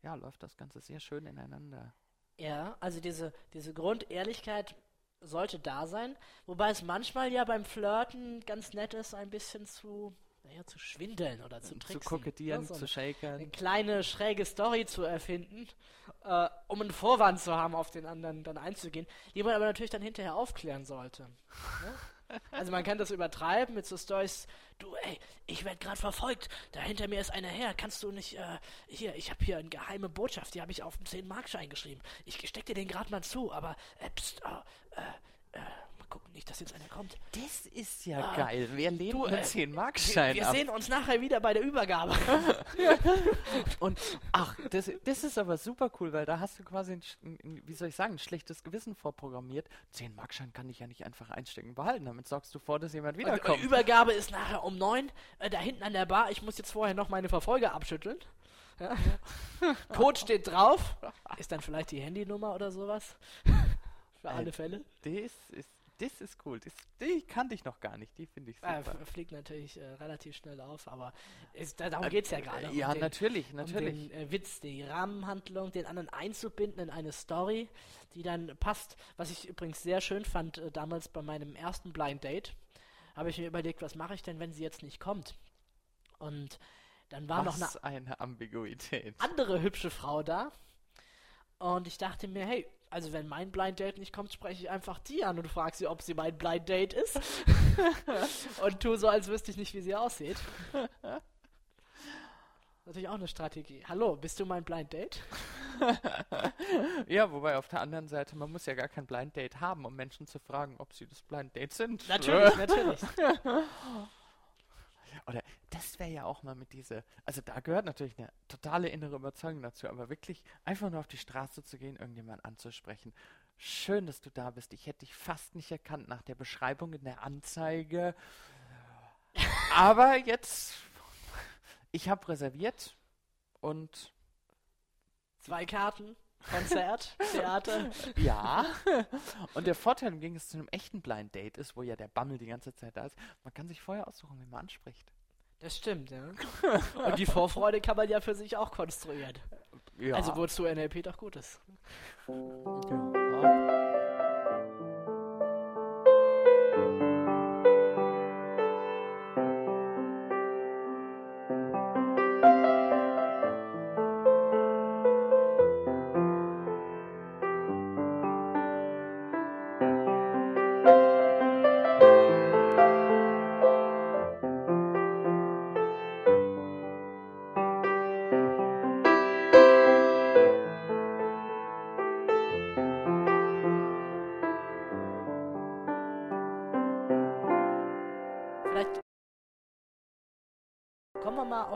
ja, läuft das Ganze sehr schön ineinander. Ja, also diese, diese Grundehrlichkeit sollte da sein, wobei es manchmal ja beim Flirten ganz nett ist, ein bisschen zu, naja, zu schwindeln oder zu zu tricksen. kokettieren, ne? so zu shakern. eine kleine schräge Story zu erfinden, äh, um einen Vorwand zu haben, auf den anderen dann einzugehen, die man aber natürlich dann hinterher aufklären sollte. Ne? Also man kann das übertreiben mit so Stories, du ey, ich werde gerade verfolgt, da hinter mir ist einer her, kannst du nicht, äh, hier, ich habe hier eine geheime Botschaft, die habe ich auf dem 10-Markschein geschrieben. Ich steck dir den gerade mal zu, aber, äh, pst, äh, äh, mal gucken, nicht, dass jetzt einer kommt. Das ist ja Ah, geil. Wer lehnt du, einen äh, 10 Wir, Markschein wir ab? sehen uns nachher wieder bei der Übergabe. Und ach, das, das ist aber super cool, weil da hast du quasi, ein, ein, wie soll ich sagen, ein schlechtes Gewissen vorprogrammiert. 10 Markschein kann ich ja nicht einfach einstecken behalten. Damit sorgst du vor, dass jemand wiederkommt. und Übergabe ist nachher um neun, äh, da hinten an der Bar. Ich muss jetzt vorher noch meine Verfolger abschütteln. Ja. Code steht drauf. Ist dann vielleicht die Handynummer oder sowas? Für alle Äh, Fälle. Das ist, das ist cool. Das, die kannte ich noch gar nicht. Die finde ich Äh, super. f- fliegt natürlich äh, relativ schnell auf, aber ist, da, darum geht es ja gerade. um ja, den- natürlich, natürlich. Um den äh, Witz, die Rahmenhandlung, den anderen einzubinden in eine Story, die dann passt. Was ich übrigens sehr schön fand, äh, damals bei meinem ersten Blind Date, habe ich mir überlegt, was mache ich denn, wenn sie jetzt nicht kommt? Und dann war noch eine Was eine Ambiguität. andere hübsche Frau da. Und ich dachte mir, hey, also wenn mein Blind Date nicht kommt, spreche ich einfach die an und frage sie, ob sie mein Blind Date ist. und tu so, als wüsste ich nicht, wie sie aussieht. Natürlich auch eine Strategie. Hallo, bist du mein Blind Date? Ja, wobei auf der anderen Seite, man muss ja gar kein Blind Date haben, um Menschen zu fragen, ob sie das Blind Date sind. Natürlich, natürlich. Oder das wäre ja auch mal mit dieser, also da gehört natürlich eine totale innere Überzeugung dazu, aber wirklich einfach nur auf die Straße zu gehen, irgendjemanden anzusprechen. Schön, dass du da bist. Ich hätte dich fast nicht erkannt nach der Beschreibung in der Anzeige. Aber jetzt, ich habe reserviert und Zwei Karten, Konzert, Theater. ja. Und der Vorteil im Gegensatz zu einem echten Blind Date ist, wo ja der Bammel die ganze Zeit da ist, man kann sich vorher aussuchen, wie man anspricht. Das stimmt, ja. Und die Vorfreude kann man ja für sich auch konstruieren. Ja. Also wozu NLP doch gut ist. ja.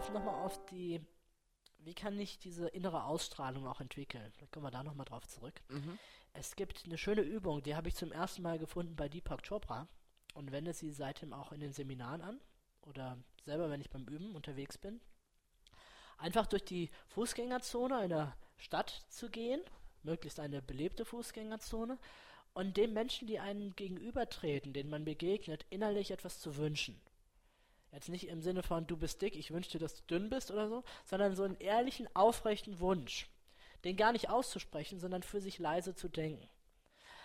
Auf, noch mal auf die, wie kann ich diese innere Ausstrahlung auch entwickeln? Da kommen wir da nochmal drauf zurück. Mhm. Es gibt eine schöne Übung, die habe ich zum ersten Mal gefunden bei Deepak Chopra und wende sie seitdem auch in den Seminaren an oder selber, wenn ich beim Üben unterwegs bin. Einfach durch die Fußgängerzone einer Stadt zu gehen, möglichst eine belebte Fußgängerzone, und dem Menschen, die einem gegenübertreten, denen man begegnet, innerlich etwas zu wünschen. Jetzt nicht im Sinne von, du bist dick, ich wünsche dir, dass du dünn bist oder so, sondern so einen ehrlichen, aufrechten Wunsch. Den gar nicht auszusprechen, sondern für sich leise zu denken.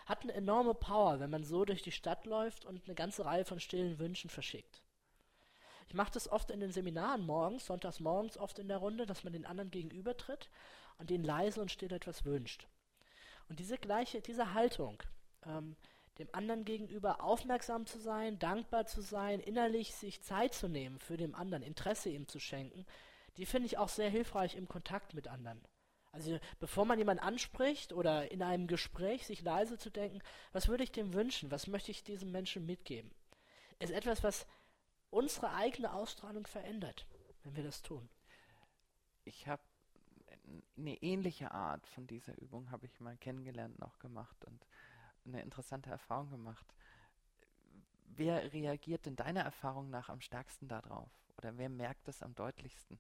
Hat eine enorme Power, wenn man so durch die Stadt läuft und eine ganze Reihe von stillen Wünschen verschickt. Ich mache das oft in den Seminaren morgens, sonntags morgens oft in der Runde, dass man den anderen gegenübertritt und den leise und still etwas wünscht. Und diese gleiche, diese Haltung, ähm, dem anderen gegenüber aufmerksam zu sein, dankbar zu sein, innerlich sich Zeit zu nehmen für den anderen, Interesse ihm zu schenken, die finde ich auch sehr hilfreich im Kontakt mit anderen. Also bevor man jemanden anspricht oder in einem Gespräch sich leise zu denken, was würde ich dem wünschen, was möchte ich diesem Menschen mitgeben, ist etwas, was unsere eigene Ausstrahlung verändert, wenn wir das tun. Ich habe eine ähnliche Art von dieser Übung habe ich mal kennengelernt auch gemacht und eine interessante Erfahrung gemacht. Wer reagiert denn deiner Erfahrung nach am stärksten darauf? Oder wer merkt es am deutlichsten?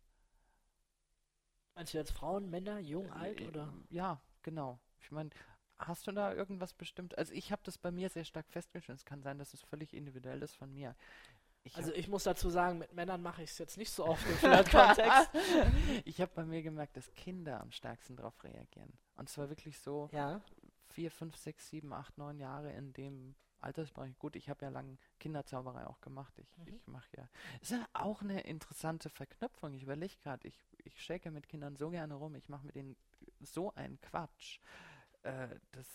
Meinst du jetzt Frauen, Männer, jung, alt Äh, oder? Ja, genau. Ich meine, hast du da irgendwas bestimmt? Also ich habe das bei mir sehr stark festgestellt. Es kann sein, dass es völlig individuell ist von mir. Ich Also ich muss dazu sagen, mit Männern mache ich es jetzt nicht so oft im Flirt-Kontext. ich habe bei mir gemerkt, dass Kinder am stärksten darauf reagieren. Und zwar wirklich so ja. Vier, fünf, sechs, sieben, acht, neun Jahre in dem Altersbereich. Gut, ich habe ja lange Kinderzauberei auch gemacht. Ich, Mhm. ich mache ja. Ist ja auch eine interessante Verknüpfung. Ich überlege gerade, ich, ich shake mit Kindern so gerne rum. Ich mache mit denen so einen Quatsch. Äh, das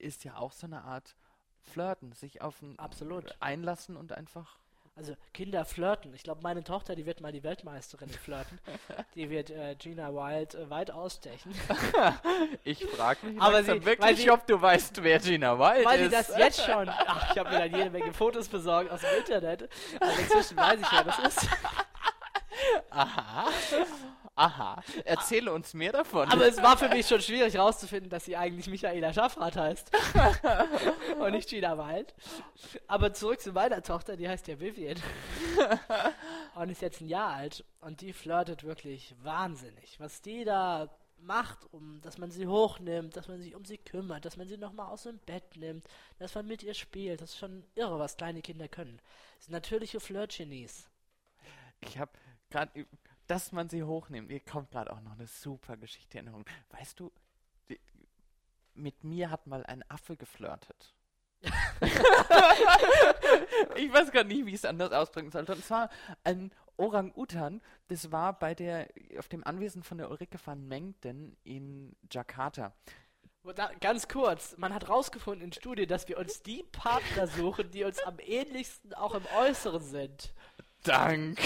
ist ja auch so eine Art Flirten, sich auf ein Absolut. einlassen und einfach. Also Kinder flirten. Ich glaube, meine Tochter, die wird mal die Weltmeisterin Flirten. die wird äh, Gina Wild äh, weit ausstechen. Ich frage mich Aber sie- weil wirklich, sie- ob du weißt, wer Gina Wild Weil sie ist. das jetzt schon. Ach, ich habe mir dann jede Menge Fotos besorgt aus dem Internet. Also inzwischen weiß ich, wer das ist. Aha. Aha. Erzähle uns mehr davon. Aber es war für mich schon schwierig herauszufinden, dass sie eigentlich Michaela Schaffrath heißt. und nicht Gina Wild. Aber zurück zu meiner Tochter, die heißt ja Vivian. und ist jetzt ein Jahr alt. Und die flirtet wirklich wahnsinnig. Was die da macht, um, dass man sie hochnimmt, dass man sich um sie kümmert, dass man sie nochmal aus dem Bett nimmt, dass man mit ihr spielt. Das ist schon irre, was kleine Kinder können. Das sind natürliche Flirt-Genies. Ich habe gerade, dass man sie hochnimmt. Mir kommt gerade auch noch eine super Geschichte in Erinnerung. Weißt du, die, mit mir hat mal ein Affe geflirtet. ich weiß gar nicht, wie ich es anders ausdrücken sollte. Und zwar ein Orang-Utan. Das war bei der, auf dem Anwesen von der Ulrike van Mengten in Jakarta. Da, ganz kurz, man hat rausgefunden in Studien, dass wir uns die Partner suchen, die uns am ähnlichsten auch im Äußeren sind. Dank.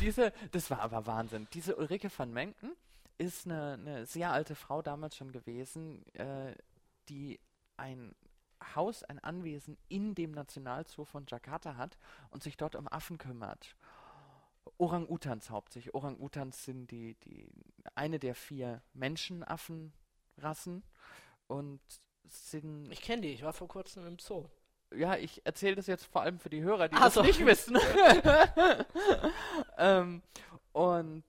Diese, das war aber Wahnsinn. Diese Ulrike van Menken ist eine, eine sehr alte Frau damals schon gewesen, äh, die ein Haus, ein Anwesen in dem Nationalzoo von Jakarta hat und sich dort um Affen kümmert. Orang-Utans hauptsächlich. Orang-Utans sind die, die eine der vier Menschenaffenrassen und sind Ich kenne die, ich war vor kurzem im Zoo. Ja, ich erzähle das jetzt vor allem für die Hörer, die Ach das so. nicht wissen. ähm, und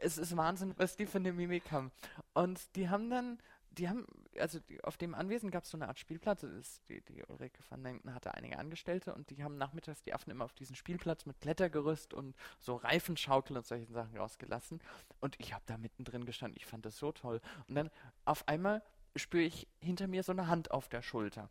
es ist Wahnsinn, was die für eine Mimik haben. Und die haben dann, die haben, also die, auf dem Anwesen gab es so eine Art Spielplatz. Ist, die, die Ulrike van Denken hatte einige Angestellte und die haben nachmittags die Affen immer auf diesen Spielplatz mit Klettergerüst und so Reifenschaukel und solchen Sachen rausgelassen. Und ich habe da mittendrin gestanden. Ich fand das so toll. Und dann auf einmal spüre ich hinter mir so eine Hand auf der Schulter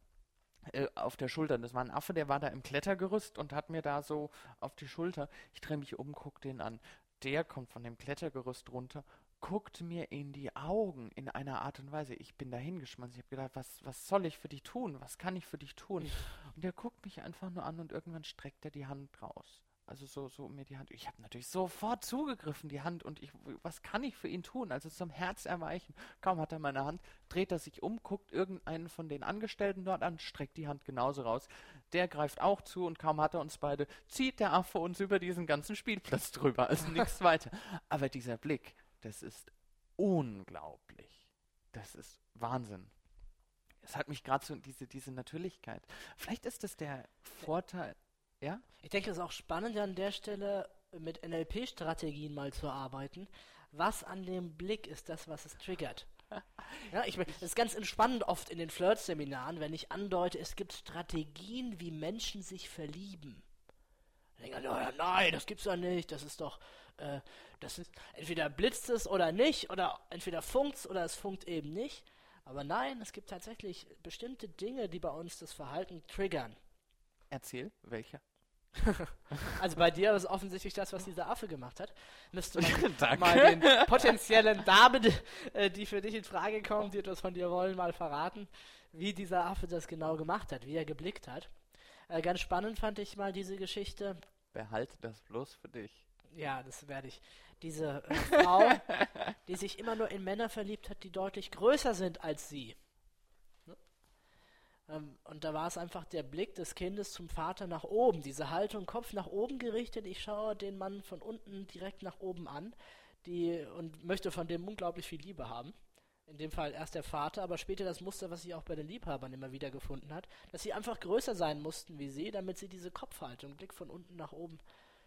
äh, auf der Schulter. Das war ein Affe, der war da im Klettergerüst und hat mir da so auf die Schulter. Ich drehe mich um, guck den an. Der kommt von dem Klettergerüst runter, guckt mir in die Augen in einer Art und Weise. Ich bin da hingeschmissen. Ich habe gedacht, was, was soll ich für dich tun? Was kann ich für dich tun? Und der guckt mich einfach nur an und irgendwann streckt er die Hand raus. Also so, so mir die Hand. Ich habe natürlich sofort zugegriffen, die Hand, und ich, was kann ich für ihn tun? Also zum Herz erweichen. Kaum hat er meine Hand, dreht er sich um, guckt irgendeinen von den Angestellten dort an, streckt die Hand genauso raus. Der greift auch zu und kaum hat er uns beide, zieht der Affe uns über diesen ganzen Spielplatz drüber. Also nichts weiter. Aber dieser Blick, das ist unglaublich. Das ist Wahnsinn. Es hat mich gerade so diese, diese Natürlichkeit. Vielleicht ist das der Vorteil. Ja? Ich denke, es ist auch spannend an der Stelle mit NLP-Strategien mal zu arbeiten. Was an dem Blick ist das, was es triggert? Ja, ich das ist ganz entspannend oft in den Flirt-Seminaren, wenn ich andeute, es gibt Strategien, wie Menschen sich verlieben. Ich denke, oh, nein, das gibt's doch nicht. Das ist doch, äh, das ist entweder blitzt es oder nicht, oder entweder funkt's oder es funkt eben nicht. Aber nein, es gibt tatsächlich bestimmte Dinge, die bei uns das Verhalten triggern. Erzähl, welche? also bei dir ist offensichtlich das, was dieser Affe gemacht hat. Müsste man mal den potenziellen Damen, äh, die für dich in Frage kommen, die etwas von dir wollen, mal verraten, wie dieser Affe das genau gemacht hat, wie er geblickt hat. Äh, ganz spannend fand ich mal diese Geschichte. Behalte das bloß für dich. Ja, das werde ich. Diese äh, Frau, die sich immer nur in Männer verliebt hat, die deutlich größer sind als sie. Ähm, und da war es einfach der Blick des Kindes zum Vater nach oben, diese Haltung, Kopf nach oben gerichtet. Ich schaue den Mann von unten direkt nach oben an die, und möchte von dem unglaublich viel Liebe haben. In dem Fall erst der Vater, aber später das Muster, was sie auch bei den Liebhabern immer wieder gefunden hat, dass sie einfach größer sein mussten wie sie, damit sie diese Kopfhaltung, Blick von unten nach oben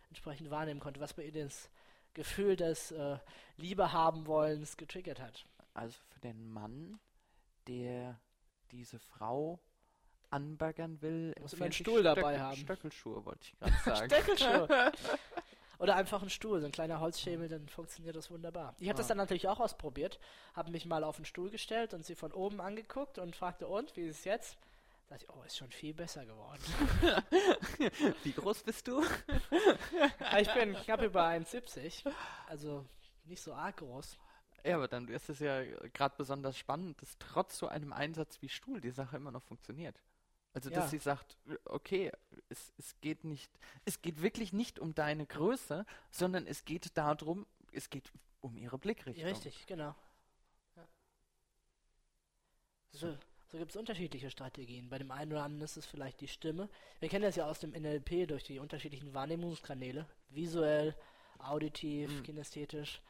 entsprechend wahrnehmen konnte, was bei ihr das Gefühl des äh, Liebe haben wollens getriggert hat. Also für den Mann, der diese Frau anbaggern will, muss immer einen Stuhl dabei haben. Stöckelschuhe wollte ich gerade sagen. Stöckelschuhe. Oder einfach ein Stuhl, so ein kleiner Holzschemel, dann funktioniert das wunderbar. Ich habe ah. das dann natürlich auch ausprobiert, habe mich mal auf den Stuhl gestellt und sie von oben angeguckt und fragte, und, wie ist es jetzt? Da dachte ich, oh, ist schon viel besser geworden. wie groß bist du? ich bin knapp über 1,70, also nicht so arg groß. Ja, aber dann ist es ja gerade besonders spannend, dass trotz so einem Einsatz wie Stuhl die Sache immer noch funktioniert. Also, dass ja. sie sagt, okay, es, es geht nicht, es geht wirklich nicht um deine Größe, sondern es geht darum, es geht um ihre Blickrichtung. Richtig, genau. Ja. So, so gibt es unterschiedliche Strategien. Bei dem einen oder anderen ist es vielleicht die Stimme. Wir kennen das ja aus dem NLP durch die unterschiedlichen Wahrnehmungskanäle. Visuell, auditiv, mhm. kinästhetisch,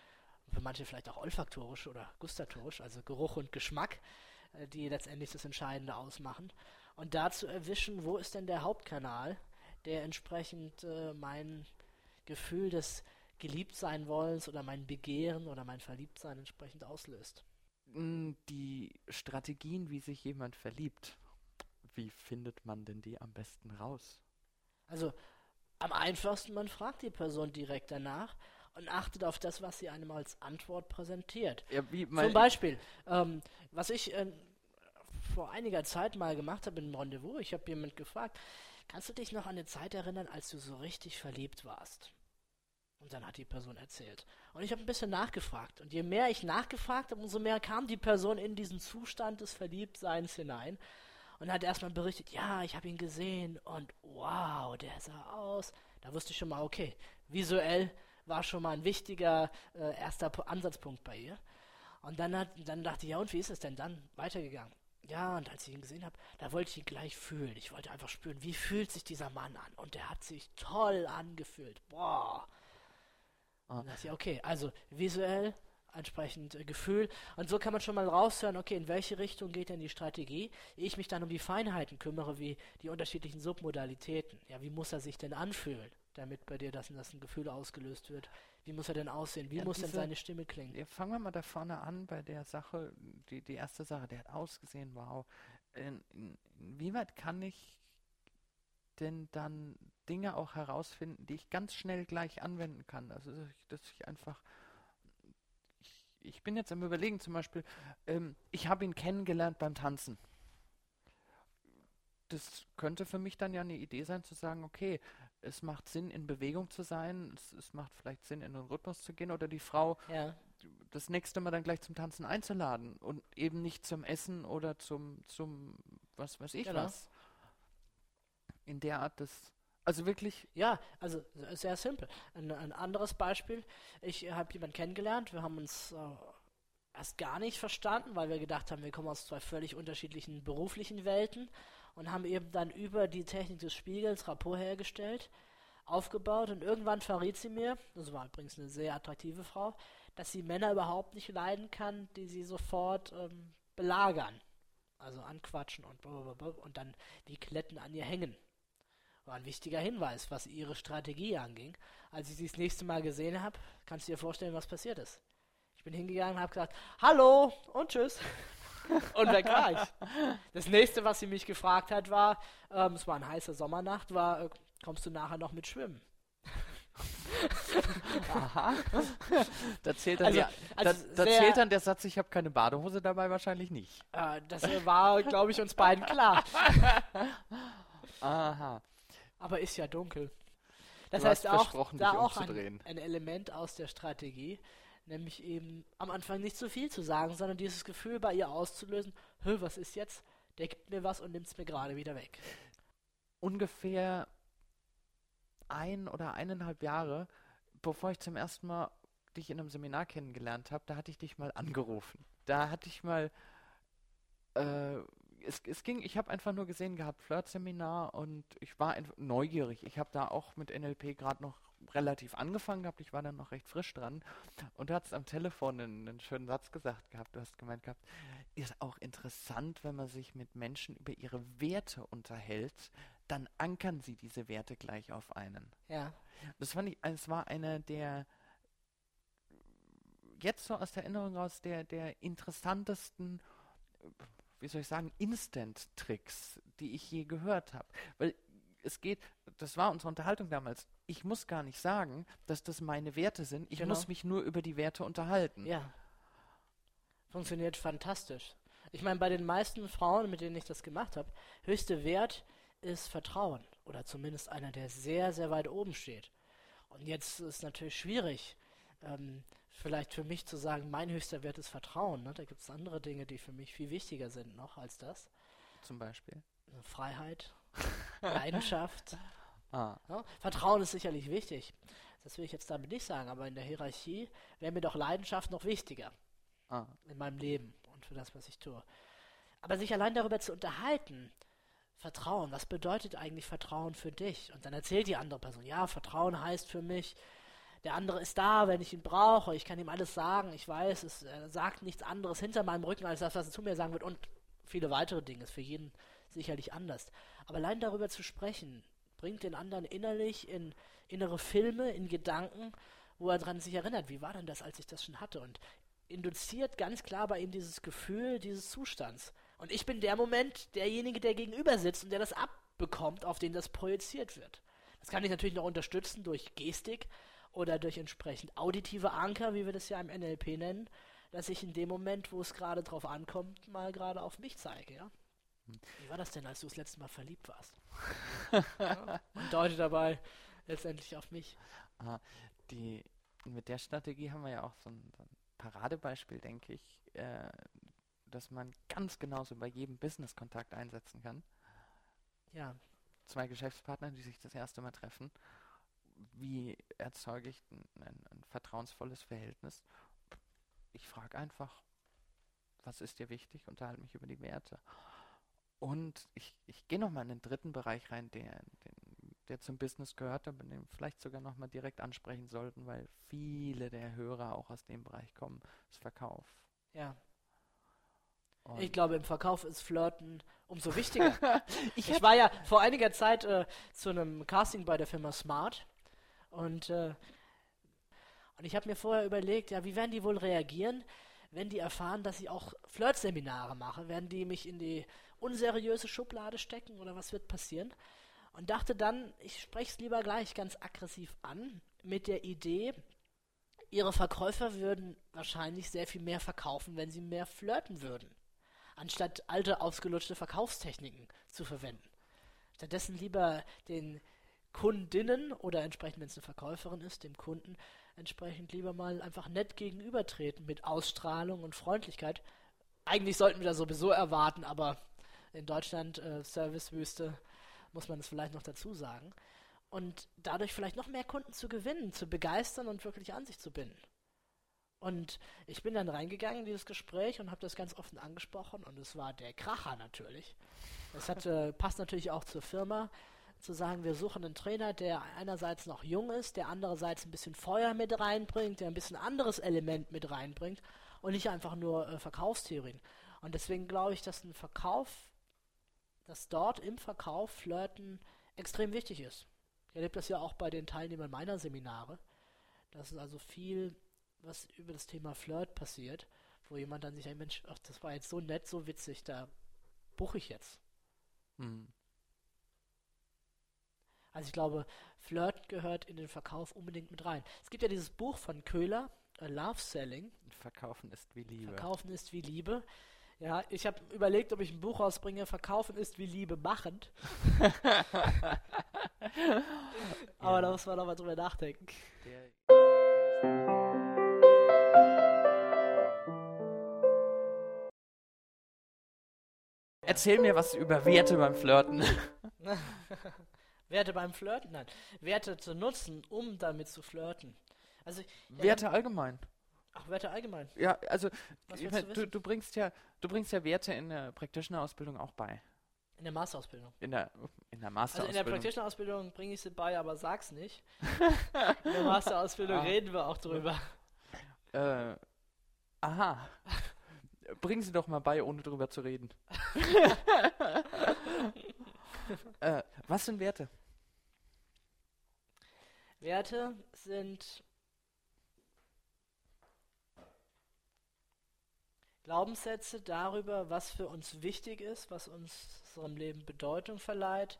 für manche vielleicht auch olfaktorisch oder gustatorisch, also Geruch und Geschmack, äh, die letztendlich das Entscheidende ausmachen und da zu erwischen, wo ist denn der Hauptkanal, der entsprechend äh, mein Gefühl des Geliebtsein-Wollens oder mein Begehren oder mein Verliebtsein entsprechend auslöst. Mm, die Strategien, wie sich jemand verliebt, wie findet man denn die am besten raus? Also am einfachsten, man fragt die Person direkt danach und achtet auf das, was sie einem als Antwort präsentiert. Ja, Zum Beispiel, ähm, was ich äh, vor einiger Zeit mal gemacht habe einem Rendezvous. Ich habe jemand gefragt, kannst du dich noch an eine Zeit erinnern, als du so richtig verliebt warst? Und dann hat die Person erzählt. Und ich habe ein bisschen nachgefragt. Und je mehr ich nachgefragt habe, umso mehr kam die Person in diesen Zustand des Verliebtseins hinein. Und hat erstmal berichtet, ja, ich habe ihn gesehen und wow, der sah aus. Da wusste ich schon mal, okay, visuell war schon mal ein wichtiger äh, erster Ansatzpunkt bei ihr. Und dann, hat, dann dachte ich, ja, und wie ist es denn dann weitergegangen? Ja, und als ich ihn gesehen habe, da wollte ich ihn gleich fühlen. Ich wollte einfach spüren, wie fühlt sich dieser Mann an. Und der hat sich toll angefühlt. Boah. Und dann dachte ich, okay, also visuell, entsprechend äh, Gefühl. Und so kann man schon mal raushören, okay, in welche Richtung geht denn die Strategie? Ich mich dann um die Feinheiten kümmere, wie die unterschiedlichen Submodalitäten. Ja, wie muss er sich denn anfühlen, damit bei dir das, das ein Gefühl ausgelöst wird? Wie muss er denn aussehen? Wie ja, muss diese, denn seine Stimme klingen? Ja, fangen wir mal da vorne an bei der Sache, die, die erste Sache, der hat ausgesehen, wow. In, in, inwieweit kann ich denn dann Dinge auch herausfinden, die ich ganz schnell gleich anwenden kann? Also, dass ich, dass ich einfach ich, bin jetzt am Überlegen, zum Beispiel, ähm, ich habe ihn kennengelernt beim Tanzen das könnte für mich dann ja eine Idee sein, zu sagen, okay, es macht Sinn, in Bewegung zu sein, es, es macht vielleicht Sinn, in den Rhythmus zu gehen oder die Frau ja. das nächste Mal dann gleich zum Tanzen einzuladen und eben nicht zum Essen oder zum, zum was weiß ich genau. was. In der Art des Also wirklich? Ja, also sehr simpel. Ein, ein anderes Beispiel. Ich habe jemanden kennengelernt. Wir haben uns äh, erst gar nicht verstanden, weil wir gedacht haben, wir kommen aus zwei völlig unterschiedlichen beruflichen Welten und haben eben dann über die Technik des Spiegels Rapport hergestellt, aufgebaut und irgendwann verriet sie mir, das war übrigens eine sehr attraktive Frau, dass sie Männer überhaupt nicht leiden kann, die sie sofort ähm, belagern. Also anquatschen und und dann wie Kletten an ihr hängen. War ein wichtiger Hinweis, was ihre Strategie anging. Als ich sie das nächste Mal gesehen habe, kannst du dir vorstellen, was passiert ist. Ich bin hingegangen und habe gesagt, hallo und tschüss. Und weg war ich. Das nächste, was sie mich gefragt hat, war, ähm, es war eine heiße Sommernacht, war, äh, kommst du nachher noch mit schwimmen? Aha. Da zählt dann, also, die, also da, da zählt dann der Satz, ich habe keine Badehose dabei wahrscheinlich nicht. Äh, das war, glaube ich, uns beiden klar. Aha. Aber ist ja dunkel. Das du heißt auch, da auch ein, ein, Element aus der Strategie, nämlich eben am Anfang nicht so viel zu sagen, sondern dieses Gefühl bei ihr auszulösen, Hö, was ist jetzt? Der gibt mir was und nimmt es mir gerade wieder weg. Ungefähr ein oder eineinhalb Jahre, bevor ich zum ersten Mal dich in einem Seminar kennengelernt habe, da hatte ich dich mal angerufen. Da hatte ich mal äh, es, es ging, ich habe einfach nur gesehen gehabt, Flirt-Seminar und ich war neugierig. Ich habe da auch mit NLP gerade noch relativ angefangen gehabt, ich war dann noch recht frisch dran und du hast am Telefon einen, einen, schönen Satz gesagt gehabt, du hast gemeint gehabt, ist auch interessant, wenn man sich mit Menschen über ihre Werte unterhält, dann ankern sie diese Werte gleich auf einen. Ja. Das fand ich, es war einer der jetzt so aus der Erinnerung raus der, der interessantesten wie soll ich sagen, Instant-Tricks, die ich je gehört habe. Weil es geht, das war unsere Unterhaltung damals, ich muss gar nicht sagen, dass das meine Werte sind, ich genau. muss mich nur über die Werte unterhalten. Ja. Funktioniert fantastisch. Ich meine, bei den meisten Frauen, mit denen ich das gemacht habe, höchste Wert ist Vertrauen. Oder zumindest einer, der sehr, sehr weit oben steht. Und jetzt ist es natürlich schwierig, ähm, vielleicht für mich zu sagen, mein höchster Wert ist Vertrauen. Ne? Da gibt es andere Dinge, die für mich viel wichtiger sind noch als das. Zum Beispiel? Freiheit, Leidenschaft. Ah. Ja? Vertrauen ist sicherlich wichtig. Das will ich jetzt damit nicht sagen, aber in der Hierarchie wäre mir doch Leidenschaft noch wichtiger. Ah. In meinem Leben und für das, was ich tue. Aber sich allein darüber zu unterhalten, Vertrauen, was bedeutet eigentlich Vertrauen für dich? Und dann erzählt die andere Person, ja, Vertrauen heißt für mich, der andere ist da, wenn ich ihn brauche. Ich kann ihm alles sagen. Ich weiß, es er sagt nichts anderes hinter meinem Rücken als das, was er zu mir sagen wird. Und viele weitere Dinge. Ist für jeden sicherlich anders. Aber allein darüber zu sprechen, bringt den anderen innerlich in innere Filme, in Gedanken, wo er dran sich erinnert. Wie war denn das, als ich das schon hatte? Und induziert ganz klar bei ihm dieses Gefühl dieses Zustands. Und ich bin der Moment derjenige, der gegenüber sitzt und der das abbekommt, auf den das projiziert wird. Das kann ich natürlich noch unterstützen durch Gestik, oder durch entsprechend auditive Anker, wie wir das ja im NLP nennen, dass ich in dem Moment, wo es gerade drauf ankommt, mal gerade auf mich zeige, ja. Wie war das denn, als du das letzte Mal verliebt warst? und deute dabei letztendlich auf mich. Aha, die, mit der Strategie haben wir ja auch so ein, so ein Paradebeispiel, denke ich, äh, dass man ganz genauso bei jedem Business-Kontakt einsetzen kann. Ja. Zwei Geschäftspartner, die sich das erste Mal treffen wie erzeuge ich ein, ein, ein vertrauensvolles Verhältnis? Ich frage einfach, was ist dir wichtig? Unterhalte mich über die Werte. Und ich, ich gehe nochmal in den dritten Bereich rein, der, den, der zum Business gehört, aber den vielleicht sogar nochmal direkt ansprechen sollten, weil viele der Hörer auch aus dem Bereich kommen, das Verkauf. Ja. Und ich glaube, im Verkauf ist Flirten umso wichtiger. ich, ich war ja vor einiger Zeit äh, zu einem Casting bei der Firma Smart und, äh, und ich habe mir vorher überlegt, ja, wie werden die wohl reagieren, wenn die erfahren, dass ich auch Flirt-Seminare mache? Werden die mich in die unseriöse Schublade stecken oder was wird passieren? Und dachte dann, ich spreche es lieber gleich ganz aggressiv an, mit der Idee, ihre Verkäufer würden wahrscheinlich sehr viel mehr verkaufen, wenn sie mehr flirten würden, anstatt alte, ausgelutschte Verkaufstechniken zu verwenden. Stattdessen lieber den Kundinnen oder entsprechend, wenn es eine Verkäuferin ist, dem Kunden entsprechend lieber mal einfach nett gegenübertreten mit Ausstrahlung und Freundlichkeit. Eigentlich sollten wir das sowieso erwarten, aber in Deutschland äh, Servicewüste muss man es vielleicht noch dazu sagen. und dadurch vielleicht noch mehr Kunden zu gewinnen, zu begeistern und wirklich an sich zu binden. Und ich bin dann reingegangen in dieses Gespräch und habe das ganz offen angesprochen und es war der Kracher natürlich. Es hat, äh, passt natürlich auch zur Firma, zu sagen, wir suchen einen Trainer, der einerseits noch jung ist, der andererseits ein bisschen Feuer mit reinbringt, der ein bisschen anderes Element mit reinbringt und nicht einfach nur äh, Verkaufstheorien. Und deswegen glaube ich, dass ein Verkauf, dass dort im Verkauf Flirten extrem wichtig ist. Ich erlebe das ja auch bei den Teilnehmern meiner Seminare. Das ist also viel, was über das Thema Flirt passiert, wo jemand dann sich ein Mensch, ach, das war jetzt so nett, so witzig, da buche ich jetzt. Hm. Also ich glaube, Flirt gehört in den Verkauf unbedingt mit rein. Es gibt ja dieses Buch von Köhler, A Love Selling. Verkaufen ist wie Liebe. Verkaufen ist wie Liebe. Ja, ich habe überlegt, ob ich ein Buch rausbringe, Verkaufen ist wie Liebe machend. Aber ja. da muss man noch mal drüber nachdenken. Erzähl mir was über Werte beim Flirten. Werte beim Flirten? Nein. Werte zu nutzen, um damit zu flirten. Also, Werte ja, allgemein. Ach, Werte allgemein. Ja, also meine, du, du, bringst ja, du bringst ja Werte in der Practitioner-Ausbildung auch bei. In der Masterausbildung. In der, in der Masterausbildung. Also in der Practitioner-Ausbildung bringe ich sie bei, aber sag's nicht. in der Masterausbildung ah. reden wir auch drüber. Äh, aha. Bring sie doch mal bei, ohne drüber zu reden. äh, was sind Werte? Werte sind Glaubenssätze darüber, was für uns wichtig ist, was unserem Leben Bedeutung verleiht.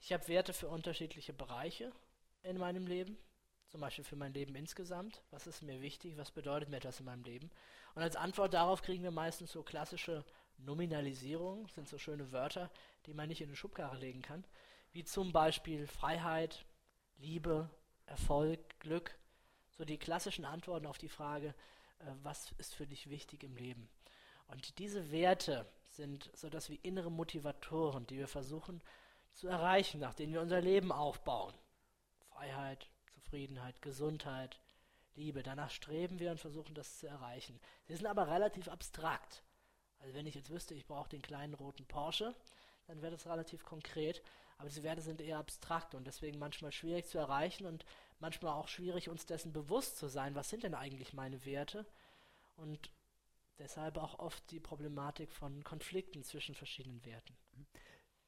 Ich habe Werte für unterschiedliche Bereiche in meinem Leben, zum Beispiel für mein Leben insgesamt. Was ist mir wichtig? Was bedeutet mir das in meinem Leben? Und als Antwort darauf kriegen wir meistens so klassische Nominalisierungen, sind so schöne Wörter, die man nicht in eine Schubkarre legen kann, wie zum Beispiel Freiheit, Liebe, Erfolg, Glück. So die klassischen Antworten auf die Frage, äh, was ist für dich wichtig im Leben? Und diese Werte sind so dass wie innere Motivatoren, die wir versuchen zu erreichen, nach denen wir unser Leben aufbauen. Freiheit, Zufriedenheit, Gesundheit, Liebe. Danach streben wir und versuchen das zu erreichen. Sie sind aber relativ abstrakt. Also wenn ich jetzt wüsste, ich brauche den kleinen roten Porsche, dann wäre das relativ konkret. Aber diese Werte sind eher abstrakt und deswegen manchmal schwierig zu erreichen und manchmal auch schwierig, uns dessen bewusst zu sein, was sind denn eigentlich meine Werte. Und Deshalb auch oft die Problematik von Konflikten zwischen verschiedenen Werten.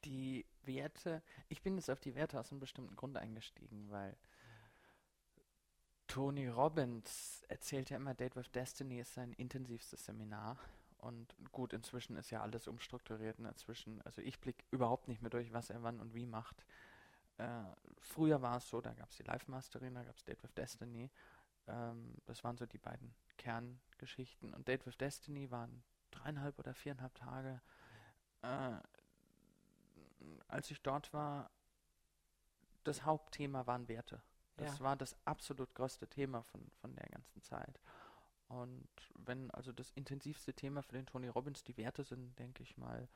Die Werte, ich bin jetzt auf die Werte aus einem bestimmten Grund eingestiegen, weil Tony Robbins erzählt ja immer, Date with Destiny ist sein intensivstes Seminar. Und gut, inzwischen ist ja alles umstrukturiert. Und inzwischen, also ich blicke überhaupt nicht mehr durch, was er wann und wie macht. Äh, früher war es so, da gab es die Live Masterin, da gab es Date with Destiny. Ähm, das waren so die beiden Kerngeschichten. Und Date with Destiny waren dreieinhalb oder viereinhalb Tage. Äh, als ich dort war, das Hauptthema waren Werte. Das ja. war das absolut größte Thema von, von der ganzen Zeit. Und wenn also das intensivste Thema für den Tony Robbins die Werte sind, denke ich mal,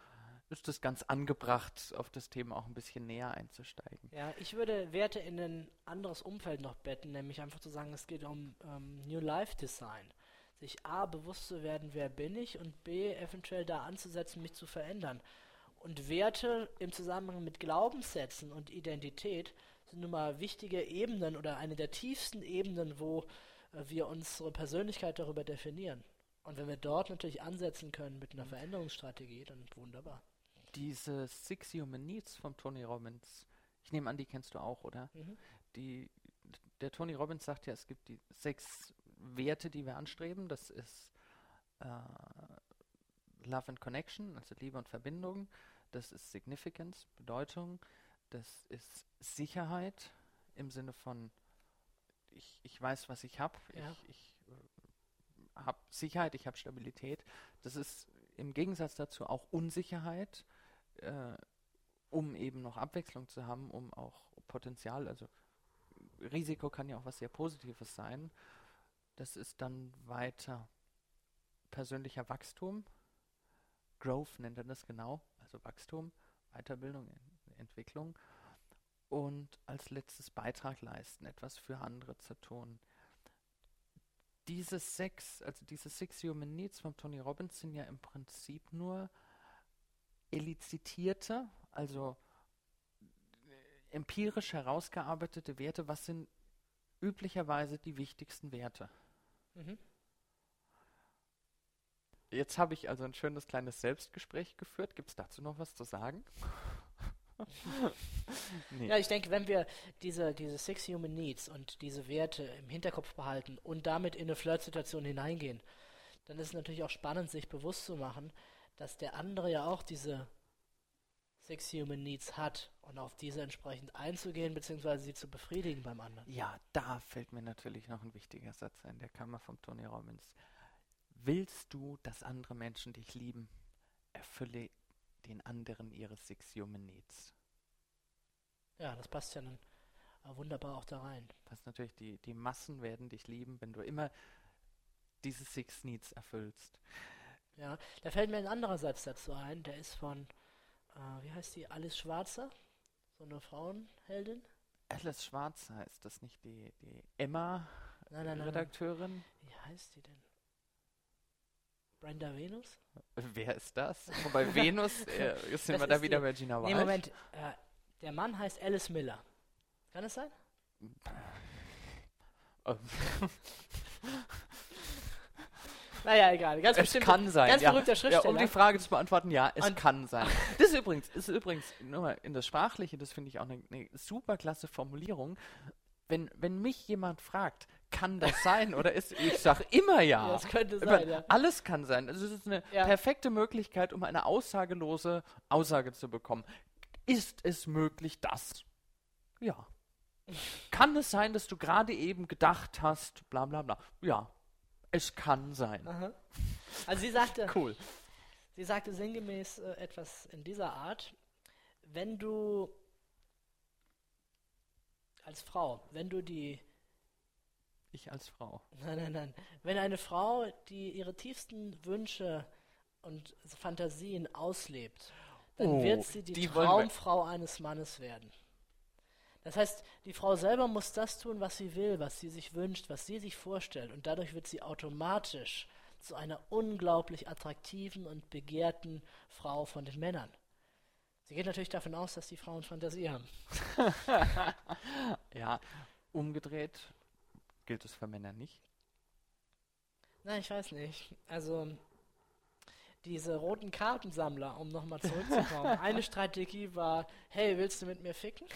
ist es ganz angebracht, auf das Thema auch ein bisschen näher einzusteigen. Ja, ich würde Werte in ein anderes Umfeld noch betten, nämlich einfach zu sagen, es geht um ähm, New Life Design. Sich A, bewusst zu werden, wer bin ich und B, eventuell da anzusetzen, mich zu verändern. Und Werte im Zusammenhang mit Glaubenssätzen und Identität sind nun mal wichtige Ebenen oder eine der tiefsten Ebenen, wo äh, wir unsere Persönlichkeit darüber definieren. Und wenn wir dort natürlich ansetzen können mit einer Veränderungsstrategie, dann wunderbar diese Six Human Needs von Tony Robbins, ich nehme an, die kennst du auch, oder? Mhm. Die, der Tony Robbins sagt ja, es gibt die sechs Werte, die wir anstreben. Das ist äh, Love and Connection, also Liebe und Verbindung. Das ist Significance, Bedeutung. Das ist Sicherheit im Sinne von, ich, ich weiß, was ich habe. Ja. Ich, ich äh, habe Sicherheit, ich habe Stabilität. Das ist im Gegensatz dazu auch Unsicherheit äh, um eben noch Abwechslung zu haben, um auch Potenzial, also Risiko kann ja auch was sehr Positives sein. Das ist dann weiter persönlicher Wachstum. Growth nennt er das genau, also Wachstum, Weiterbildung, Entwicklung. und als letztes Beitrag leisten, etwas für andere zu tun. Diese sechs, also diese Six Human Needs von Tony Robbins sind ja im Prinzip nur elizitierte, also empirisch herausgearbeitete Werte. Was sind üblicherweise die wichtigsten Werte? Mhm. Jetzt habe ich also ein schönes kleines Selbstgespräch geführt. Gibt es dazu noch was zu sagen? nee. Ja, ich denke, wenn wir diese, diese Six Human Needs und diese Werte im Hinterkopf behalten und damit in eine Flirtsituation hineingehen, dann ist es natürlich auch spannend, sich bewusst zu machen, dass der andere ja auch diese Six Human Needs hat und auf diese entsprechend einzugehen, beziehungsweise sie zu befriedigen beim anderen. Ja, da fällt mir natürlich noch ein wichtiger Satz ein, der Kammer vom Tony Robbins. Willst du, dass andere Menschen dich lieben, erfülle den anderen ihre Six Human Needs. Ja, das passt ja dann wunderbar auch da rein. Passt natürlich, die, die Massen werden dich lieben, wenn du immer diese Six Needs erfüllst. Ja, da fällt mir ein anderer Satz dazu ein, der ist von, äh, wie heißt die, Alice Schwarzer, so eine Frauenheldin. Alice Schwarzer, ist das nicht die, die Emma-Redakteurin? Wie heißt die denn? Brenda Venus? Wer ist das? Wobei Venus äh, sind das wir da wieder bei Gina Wild. Nee, Moment. Äh, der Mann heißt Alice Miller. Kann es sein? naja, egal. Ganz es bestimmt, kann sein. Ganz ja. berühmter Schriftsteller. Ja, um die Frage zu beantworten, ja, es Und kann sein. Das ist übrigens, ist übrigens nur mal in das Sprachliche, das finde ich auch eine, eine super klasse Formulierung. Wenn, wenn mich jemand fragt, kann das sein? Oder ist, ich sage immer ja. ja. Das könnte sein, ja. Alles kann sein. Also es ist eine ja. perfekte Möglichkeit, um eine aussagelose Aussage zu bekommen. Ist es möglich, dass? Ja. kann es sein, dass du gerade eben gedacht hast, bla bla bla? Ja. Es kann sein. Aha. Also sie sagte, cool. sie sagte sinngemäß äh, etwas in dieser Art, wenn du als Frau, wenn du die ich als Frau. Nein, nein, nein. Wenn eine Frau, die ihre tiefsten Wünsche und Fantasien auslebt, dann oh, wird sie die, die Traumfrau eines Mannes werden. Das heißt, die Frau selber muss das tun, was sie will, was sie sich wünscht, was sie sich vorstellt. Und dadurch wird sie automatisch zu einer unglaublich attraktiven und begehrten Frau von den Männern. Sie geht natürlich davon aus, dass die Frauen Fantasie haben. ja, umgedreht Gilt es für Männer nicht? Nein, ich weiß nicht. Also, diese roten Kartensammler, um nochmal zurückzukommen. Eine Strategie war, hey, willst du mit mir ficken?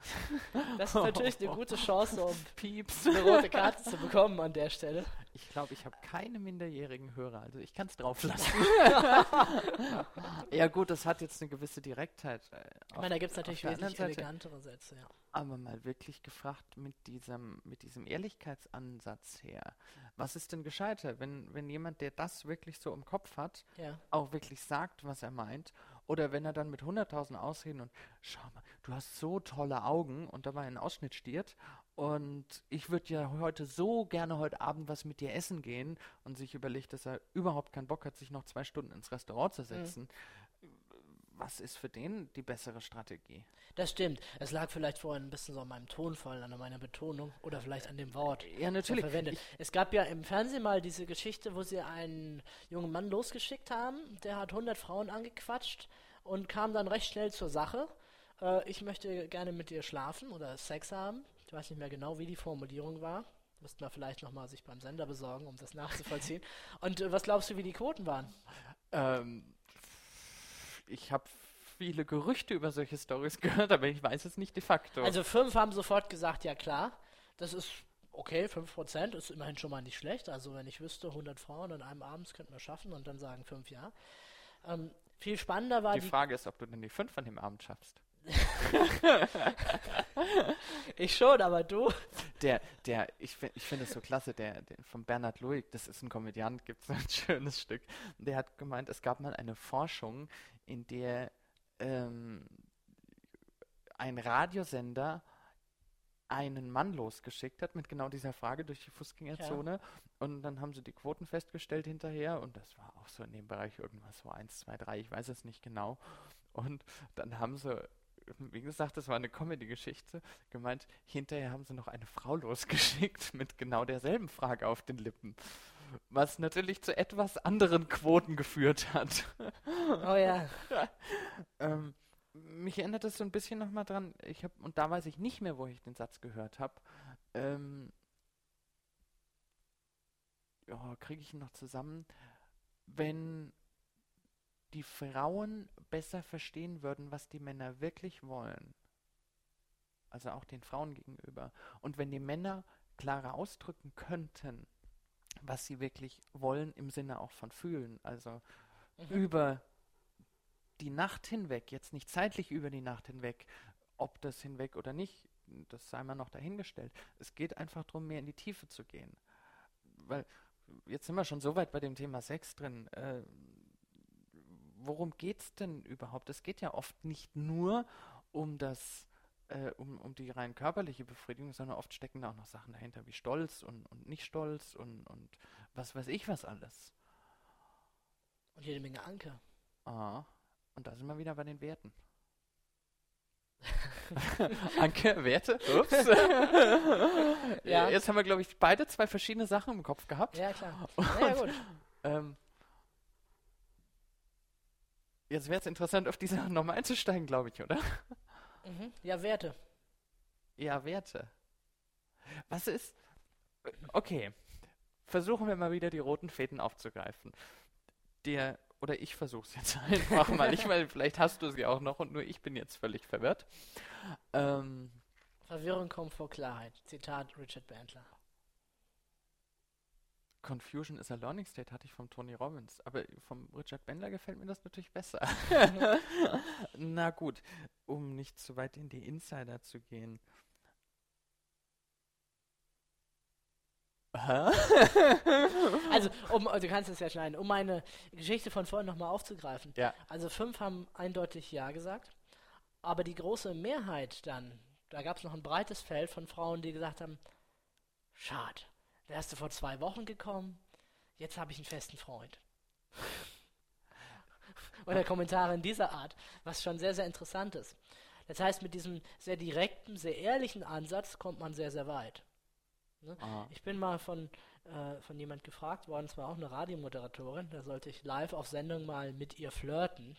Das ist natürlich eine gute Chance, um Pieps eine rote Karte zu bekommen an der Stelle. Ich glaube, ich habe keine minderjährigen Hörer, also ich kann es drauf lassen. ja gut, das hat jetzt eine gewisse Direktheit. Äh, ich meine, da gibt es natürlich wesentlich elegantere Sätze, ja. Aber mal wirklich gefragt mit diesem, mit diesem Ehrlichkeitsansatz her. Was ist denn gescheiter, wenn, wenn jemand, der das wirklich so im Kopf hat, ja. auch wirklich sagt, was er meint oder wenn er dann mit 100.000 Ausreden und schau mal, du hast so tolle Augen und dabei einen Ausschnitt stiert und ich würde ja heute so gerne heute Abend was mit dir essen gehen und sich überlegt, dass er überhaupt keinen Bock hat, sich noch zwei Stunden ins Restaurant zu mhm. setzen. Mhm was ist für den die bessere Strategie? Das stimmt. Es lag vielleicht vorhin ein bisschen so an meinem Tonfall, an meiner Betonung oder vielleicht an dem Wort. Ja, natürlich. Verwendet. Es gab ja im Fernsehen mal diese Geschichte, wo sie einen jungen Mann losgeschickt haben, der hat 100 Frauen angequatscht und kam dann recht schnell zur Sache. Äh, ich möchte gerne mit dir schlafen oder Sex haben. Ich weiß nicht mehr genau, wie die Formulierung war. Müssten wir vielleicht nochmal sich beim Sender besorgen, um das nachzuvollziehen. und äh, was glaubst du, wie die Quoten waren? Ähm, ich habe viele Gerüchte über solche Stories gehört, aber ich weiß es nicht de facto. Also fünf haben sofort gesagt, ja klar, das ist okay, 5% ist immerhin schon mal nicht schlecht. Also wenn ich wüsste, 100 Frauen an einem Abend könnten wir schaffen und dann sagen fünf ja. Ähm, viel spannender war die, die Frage ist, ob du denn die fünf an dem Abend schaffst. ich schon, aber du? Der, der, ich, ich finde es so klasse, der, der von Bernhard Luig, das ist ein Komödiant, gibt es ein schönes Stück. Der hat gemeint, es gab mal eine Forschung, in der ähm, ein Radiosender einen Mann losgeschickt hat mit genau dieser Frage durch die Fußgängerzone. Ja. Und dann haben sie die Quoten festgestellt hinterher und das war auch so in dem Bereich irgendwas so 1, 2, 3, ich weiß es nicht genau. Und dann haben sie wie gesagt, das war eine Comedy-Geschichte, gemeint, hinterher haben sie noch eine Frau losgeschickt mit genau derselben Frage auf den Lippen. Was natürlich zu etwas anderen Quoten geführt hat. Oh ja. ähm, mich erinnert das so ein bisschen nochmal dran, ich habe, und da weiß ich nicht mehr, wo ich den Satz gehört habe, ähm, ja, kriege ich ihn noch zusammen, wenn die Frauen besser verstehen würden, was die Männer wirklich wollen, also auch den Frauen gegenüber, und wenn die Männer klarer ausdrücken könnten, was sie wirklich wollen im Sinne auch von fühlen, also mhm. über die Nacht hinweg, jetzt nicht zeitlich über die Nacht hinweg, ob das hinweg oder nicht, das sei mal noch dahingestellt. Es geht einfach darum, mehr in die Tiefe zu gehen. Weil jetzt sind wir schon so weit bei dem Thema Sex drin. Äh, worum geht es denn überhaupt? Es geht ja oft nicht nur um das, äh, um, um die rein körperliche Befriedigung, sondern oft stecken da auch noch Sachen dahinter wie Stolz und, und nicht Stolz und, und was weiß ich was alles. Und jede Menge Anker. Ah, und da sind wir wieder bei den Werten. Anke, Werte? Ups. ja. Jetzt haben wir, glaube ich, beide zwei verschiedene Sachen im Kopf gehabt. Ja, klar. Und, ja, gut. Ähm, Jetzt wäre es interessant, auf diese nochmal einzusteigen, glaube ich, oder? Mhm. Ja, Werte. Ja, Werte. Was ist. Okay. Versuchen wir mal wieder die roten Fäden aufzugreifen. Der, oder ich versuche es jetzt einfach mal nicht, weil vielleicht hast du sie auch noch und nur ich bin jetzt völlig verwirrt. Ähm, Verwirrung kommt vor Klarheit. Zitat Richard Bandler. Confusion is a Learning State hatte ich vom Tony Robbins, aber vom Richard Bender gefällt mir das natürlich besser. Na gut, um nicht zu weit in die Insider zu gehen. also, um, du kannst es ja schneiden, um meine Geschichte von vorhin nochmal aufzugreifen. Ja. Also fünf haben eindeutig Ja gesagt, aber die große Mehrheit dann, da gab es noch ein breites Feld von Frauen, die gesagt haben, schade, Wärst du vor zwei Wochen gekommen? Jetzt habe ich einen festen Freund. Oder Kommentare in dieser Art, was schon sehr, sehr interessant ist. Das heißt, mit diesem sehr direkten, sehr ehrlichen Ansatz kommt man sehr, sehr weit. Ne? Ich bin mal von, äh, von jemand gefragt worden, zwar auch eine Radiomoderatorin, da sollte ich live auf Sendung mal mit ihr flirten.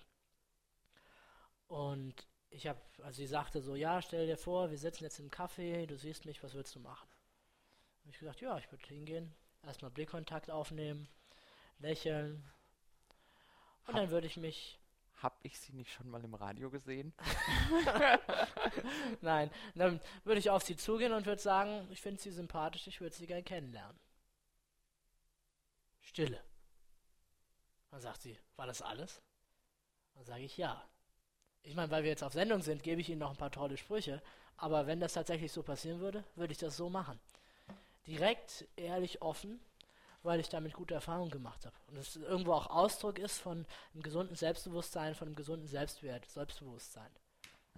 Und ich habe, also sie sagte so, ja, stell dir vor, wir sitzen jetzt im Café, du siehst mich, was würdest du machen? Habe ich gesagt, ja, ich würde hingehen, erstmal Blickkontakt aufnehmen, lächeln und hab, dann würde ich mich. Hab ich sie nicht schon mal im Radio gesehen? Nein, dann würde ich auf sie zugehen und würde sagen, ich finde sie sympathisch, ich würde sie gerne kennenlernen. Stille. Dann sagt sie, war das alles? Dann sage ich ja. Ich meine, weil wir jetzt auf Sendung sind, gebe ich Ihnen noch ein paar tolle Sprüche. Aber wenn das tatsächlich so passieren würde, würde ich das so machen direkt, ehrlich, offen, weil ich damit gute Erfahrungen gemacht habe. Und es irgendwo auch Ausdruck ist von einem gesunden Selbstbewusstsein, von einem gesunden Selbstwert, Selbstbewusstsein.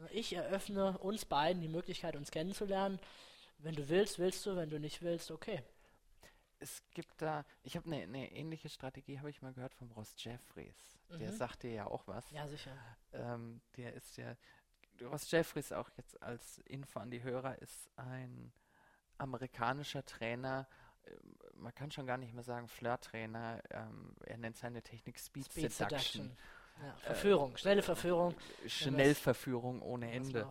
Ich eröffne uns beiden die Möglichkeit, uns kennenzulernen. Wenn du willst, willst du, wenn du nicht willst, okay. Es gibt da, ich habe eine ne ähnliche Strategie, habe ich mal gehört vom Ross Jeffries. Der mhm. sagt dir ja auch was. Ja, sicher. Ähm, der ist ja, Ross Jeffries auch jetzt als Info an die Hörer ist ein amerikanischer Trainer, äh, man kann schon gar nicht mehr sagen Flirt-Trainer, ähm, er nennt seine Technik Speed, Speed Seduction. Seduction. Ja, Verführung, äh, schnelle Verführung. Schnellverführung ohne Ende.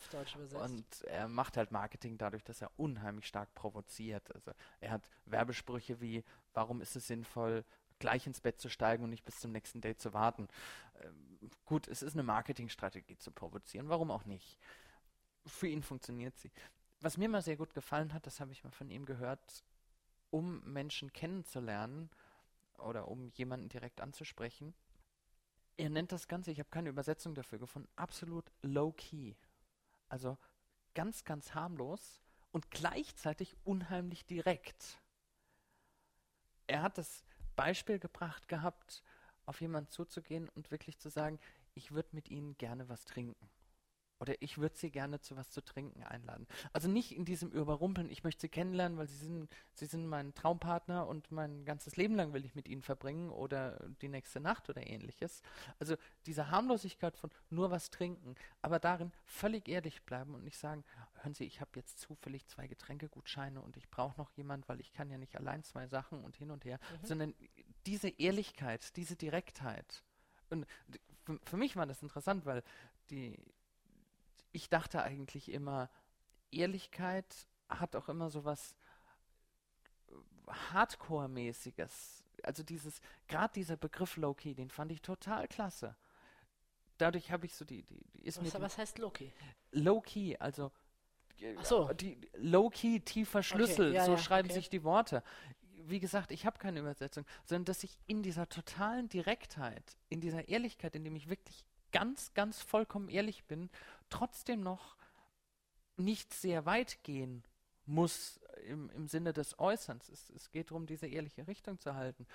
Und er macht halt Marketing dadurch, dass er unheimlich stark provoziert. Also er hat Werbesprüche wie, warum ist es sinnvoll, gleich ins Bett zu steigen und nicht bis zum nächsten Date zu warten. Ähm, gut, es ist eine Marketingstrategie zu provozieren, warum auch nicht? Für ihn funktioniert sie was mir mal sehr gut gefallen hat, das habe ich mal von ihm gehört, um Menschen kennenzulernen oder um jemanden direkt anzusprechen. Er nennt das Ganze, ich habe keine Übersetzung dafür gefunden, absolut low-key. Also ganz, ganz harmlos und gleichzeitig unheimlich direkt. Er hat das Beispiel gebracht gehabt, auf jemanden zuzugehen und wirklich zu sagen, ich würde mit Ihnen gerne was trinken. Oder ich würde sie gerne zu was zu trinken einladen. Also nicht in diesem Überrumpeln, ich möchte sie kennenlernen, weil sie sind, sie sind mein Traumpartner und mein ganzes Leben lang will ich mit ihnen verbringen oder die nächste Nacht oder ähnliches. Also diese Harmlosigkeit von nur was trinken, aber darin völlig ehrlich bleiben und nicht sagen, hören Sie, ich habe jetzt zufällig zwei Getränkegutscheine und ich brauche noch jemand, weil ich kann ja nicht allein zwei Sachen und hin und her, mhm. sondern diese Ehrlichkeit, diese Direktheit. Und für, für mich war das interessant, weil die ich dachte eigentlich immer, Ehrlichkeit hat auch immer so was äh, Hardcore-mäßiges. Also dieses, gerade dieser Begriff Low-Key, den fand ich total klasse. Dadurch habe ich so die, die, die ist was, was heißt Low-Key? Low-Key, also äh, Ach so. die Low-Key, tiefer Schlüssel, okay, ja, so ja, schreiben okay. sich die Worte. Wie gesagt, ich habe keine Übersetzung, sondern dass ich in dieser totalen Direktheit, in dieser Ehrlichkeit, in dem ich wirklich ganz, ganz vollkommen ehrlich bin, trotzdem noch nicht sehr weit gehen muss im, im Sinne des Äußerns. Es, es geht darum, diese ehrliche Richtung zu halten.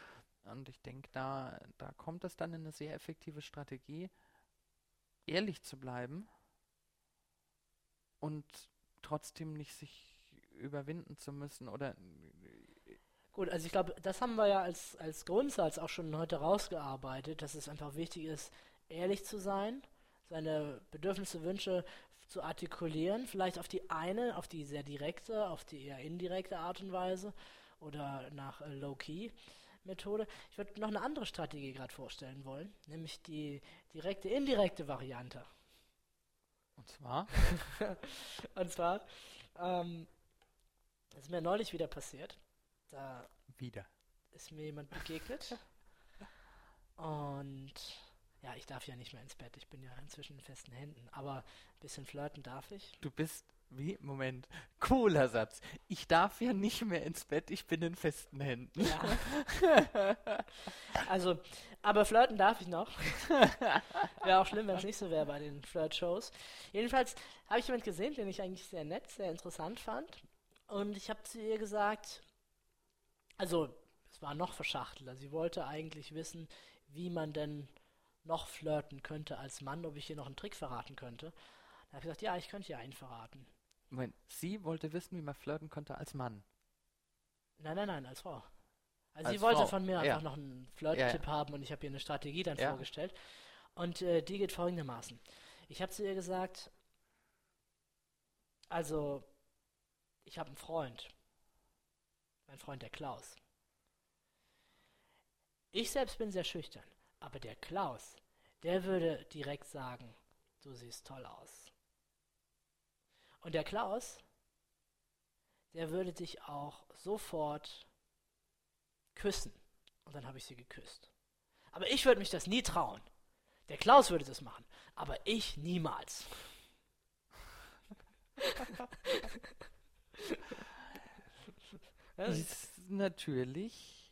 Und ich denke, da, da kommt es dann in eine sehr effektive Strategie, ehrlich zu bleiben und trotzdem nicht sich überwinden zu müssen oder Gut, also ich glaube, das haben wir ja als, als Grundsatz auch schon heute rausgearbeitet, dass es einfach wichtig ist, ehrlich zu sein, seine Bedürfnisse, Wünsche zu artikulieren, vielleicht auf die eine, auf die sehr direkte, auf die eher indirekte Art und Weise oder nach äh, Low-Key-Methode. Ich würde noch eine andere Strategie gerade vorstellen wollen, nämlich die direkte, indirekte Variante. Und zwar? und zwar, ähm, das ist mir neulich wieder passiert. Da wieder. ist mir jemand begegnet. und ja, ich darf ja nicht mehr ins Bett. Ich bin ja inzwischen in festen Händen. Aber ein bisschen flirten darf ich. Du bist wie? Moment. Cooler Satz. Ich darf ja nicht mehr ins Bett, ich bin in festen Händen. Ja. also, aber flirten darf ich noch. wäre auch schlimm, wenn es nicht so wäre bei den Flirt-Shows. Jedenfalls habe ich jemanden gesehen, den ich eigentlich sehr nett, sehr interessant fand. Und ich habe zu ihr gesagt, also, es war noch verschachteler. Sie wollte eigentlich wissen, wie man denn noch flirten könnte als Mann, ob ich ihr noch einen Trick verraten könnte. Da habe ich gesagt, ja, ich könnte ihr einen verraten. Moment, sie wollte wissen, wie man flirten könnte als Mann. Nein, nein, nein, als Frau. Also als sie wollte Frau. von mir ja. einfach noch einen Flirt-Tipp ja, ja. haben und ich habe ihr eine Strategie dann vorgestellt. Und äh, die geht folgendermaßen. Ich habe zu ihr gesagt, also, ich habe einen Freund. Mein Freund, der Klaus. Ich selbst bin sehr schüchtern. Aber der Klaus, der würde direkt sagen, du siehst toll aus. Und der Klaus, der würde dich auch sofort küssen. Und dann habe ich sie geküsst. Aber ich würde mich das nie trauen. Der Klaus würde das machen, aber ich niemals. das ist natürlich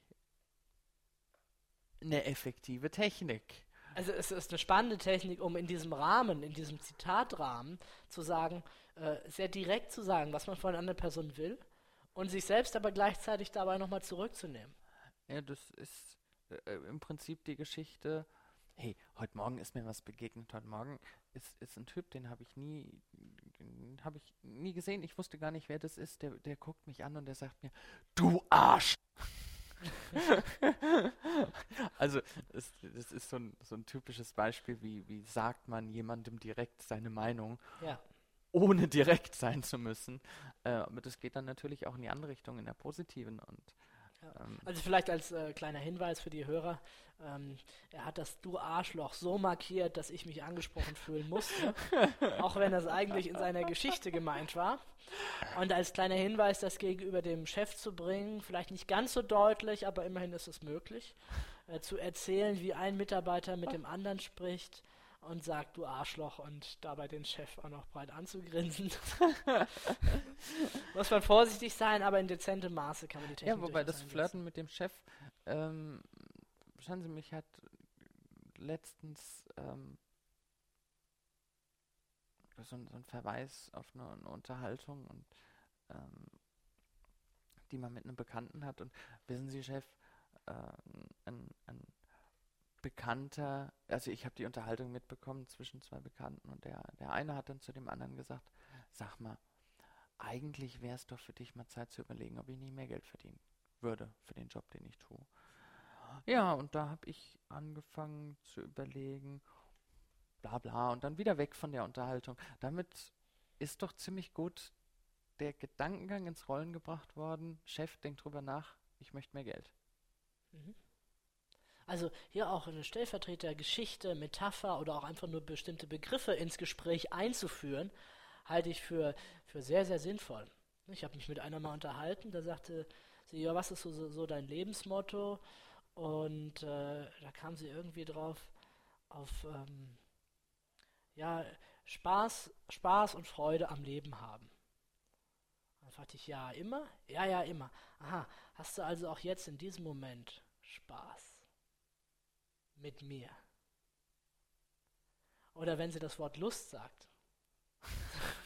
eine effektive Technik. Also es ist eine spannende Technik, um in diesem Rahmen, in diesem Zitatrahmen zu sagen, äh, sehr direkt zu sagen, was man von einer anderen Person will und sich selbst aber gleichzeitig dabei nochmal zurückzunehmen. Ja, das ist äh, im Prinzip die Geschichte. Hey, heute Morgen ist mir was begegnet. Heute Morgen ist, ist ein Typ, den habe ich nie, habe ich nie gesehen. Ich wusste gar nicht, wer das ist. Der, der guckt mich an und der sagt mir, du Arsch! also, es, das ist so ein, so ein typisches Beispiel, wie, wie sagt man jemandem direkt seine Meinung, ja. ohne direkt sein zu müssen. Äh, aber das geht dann natürlich auch in die andere Richtung, in der positiven. Und ähm, also vielleicht als äh, kleiner Hinweis für die Hörer, ähm, er hat das Du Arschloch so markiert, dass ich mich angesprochen fühlen musste, auch wenn das eigentlich in seiner Geschichte gemeint war. Und als kleiner Hinweis, das gegenüber dem Chef zu bringen, vielleicht nicht ganz so deutlich, aber immerhin ist es möglich, äh, zu erzählen, wie ein Mitarbeiter mit dem anderen spricht und sagt, du Arschloch, und dabei den Chef auch noch breit anzugrinsen. Muss man vorsichtig sein, aber in dezentem Maße kann man die Technik Ja, wobei das Flirten mit dem Chef, ähm, schauen Sie, mich hat letztens ähm, so, ein, so, ein Verweis auf eine, eine Unterhaltung und ähm, die man mit einem Bekannten hat und wissen Sie, Chef, äh, ein, ein Bekannter, also ich habe die Unterhaltung mitbekommen zwischen zwei Bekannten und der, der eine hat dann zu dem anderen gesagt, sag mal, eigentlich wäre es doch für dich mal Zeit zu überlegen, ob ich nicht mehr Geld verdienen würde für den Job, den ich tue. Ja, und da habe ich angefangen zu überlegen, bla bla, und dann wieder weg von der Unterhaltung. Damit ist doch ziemlich gut der Gedankengang ins Rollen gebracht worden, Chef, denk drüber nach, ich möchte mehr Geld. Mhm. Also hier auch eine Stellvertretergeschichte, Metapher oder auch einfach nur bestimmte Begriffe ins Gespräch einzuführen, halte ich für, für sehr, sehr sinnvoll. Ich habe mich mit einer mal unterhalten, da sagte sie, ja, was ist so, so dein Lebensmotto? Und äh, da kam sie irgendwie drauf auf ähm, ja, Spaß, Spaß und Freude am Leben haben. Dann fragte ich, ja, immer? Ja, ja, immer. Aha, hast du also auch jetzt in diesem Moment Spaß mit mir? Oder wenn sie das Wort Lust sagt,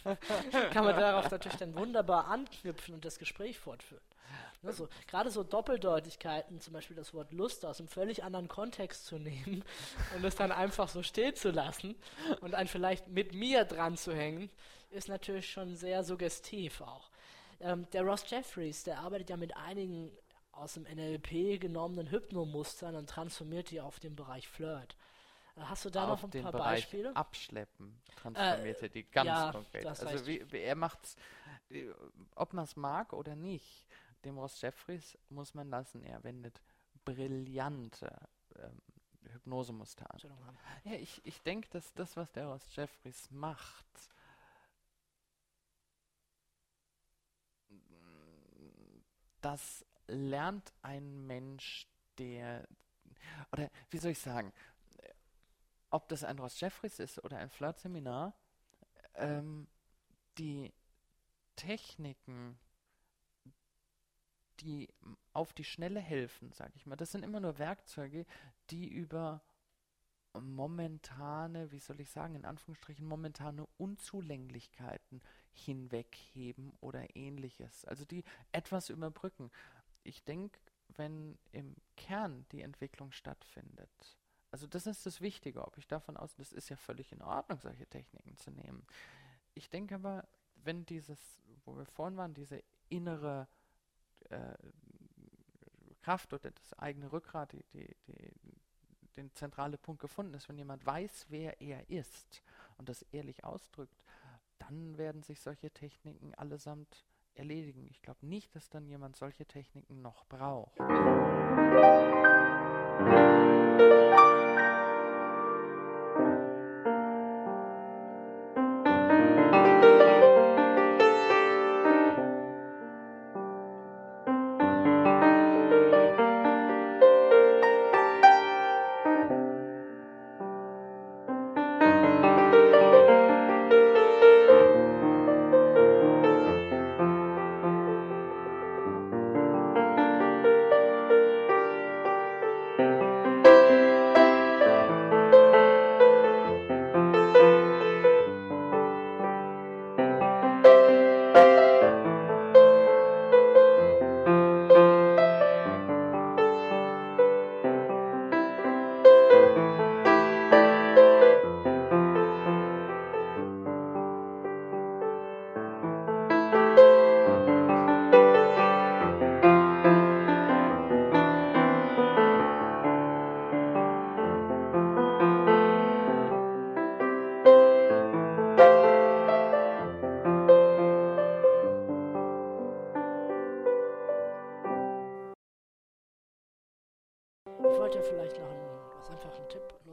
kann man darauf natürlich dann wunderbar anknüpfen und das Gespräch fortführen. Ne, so, gerade so Doppeldeutigkeiten, zum Beispiel das Wort Lust aus einem völlig anderen Kontext zu nehmen und es dann einfach so stehen zu lassen und einen vielleicht mit mir dran zu hängen, ist natürlich schon sehr suggestiv auch. Ähm, der Ross Jeffries, der arbeitet ja mit einigen aus dem NLP genommenen Hypnomustern und transformiert die auf den Bereich Flirt. Hast du da auf noch ein den paar Bereich Beispiele? Abschleppen transformiert er die ganz ja, konkret. Also wie, wie er macht's, äh, ob man es mag oder nicht, dem Ross Jeffries muss man lassen, er wendet brillante ähm, Hypnosemuster an. Ja, ich, ich denke, dass das, was der Ross Jeffries macht, das lernt ein Mensch, der, oder wie soll ich sagen, ob das ein Ross Jeffries ist oder ein Flirt-Seminar, ähm, die Techniken, die auf die Schnelle helfen, sage ich mal, das sind immer nur Werkzeuge, die über momentane, wie soll ich sagen, in Anführungsstrichen momentane Unzulänglichkeiten hinwegheben oder ähnliches. Also die etwas überbrücken. Ich denke, wenn im Kern die Entwicklung stattfindet, also das ist das Wichtige, ob ich davon aus, das ist ja völlig in Ordnung, solche Techniken zu nehmen. Ich denke aber, wenn dieses, wo wir vorhin waren, diese innere äh, Kraft oder das eigene Rückgrat, die, die, die, den zentrale Punkt gefunden ist, wenn jemand weiß, wer er ist und das ehrlich ausdrückt, dann werden sich solche Techniken allesamt erledigen. Ich glaube nicht, dass dann jemand solche Techniken noch braucht.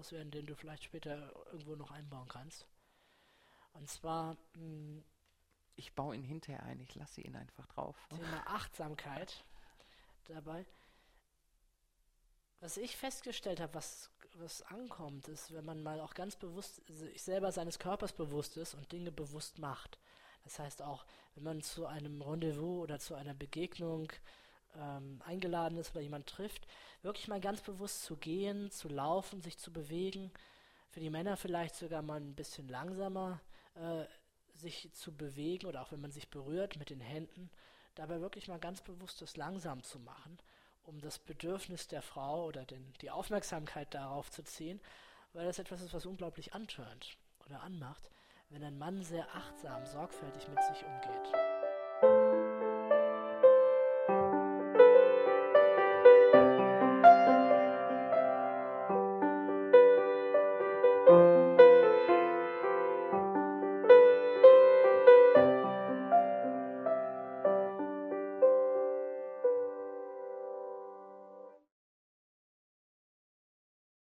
Loswerden, den du vielleicht später irgendwo noch einbauen kannst. Und zwar mh, Ich baue ihn hinterher ein, ich lasse ihn einfach drauf. Thema Achtsamkeit dabei. Was ich festgestellt habe, was, was ankommt, ist, wenn man mal auch ganz bewusst, sich selber seines Körpers bewusst ist und Dinge bewusst macht. Das heißt auch, wenn man zu einem Rendezvous oder zu einer Begegnung ähm, eingeladen ist oder jemand trifft, wirklich mal ganz bewusst zu gehen, zu laufen, sich zu bewegen. Für die Männer vielleicht sogar mal ein bisschen langsamer äh, sich zu bewegen oder auch wenn man sich berührt mit den Händen, dabei wirklich mal ganz bewusst das langsam zu machen um das Bedürfnis der Frau oder den, die Aufmerksamkeit darauf zu ziehen, weil das etwas ist, was unglaublich antörnt oder anmacht, wenn ein Mann sehr achtsam, sorgfältig mit sich umgeht.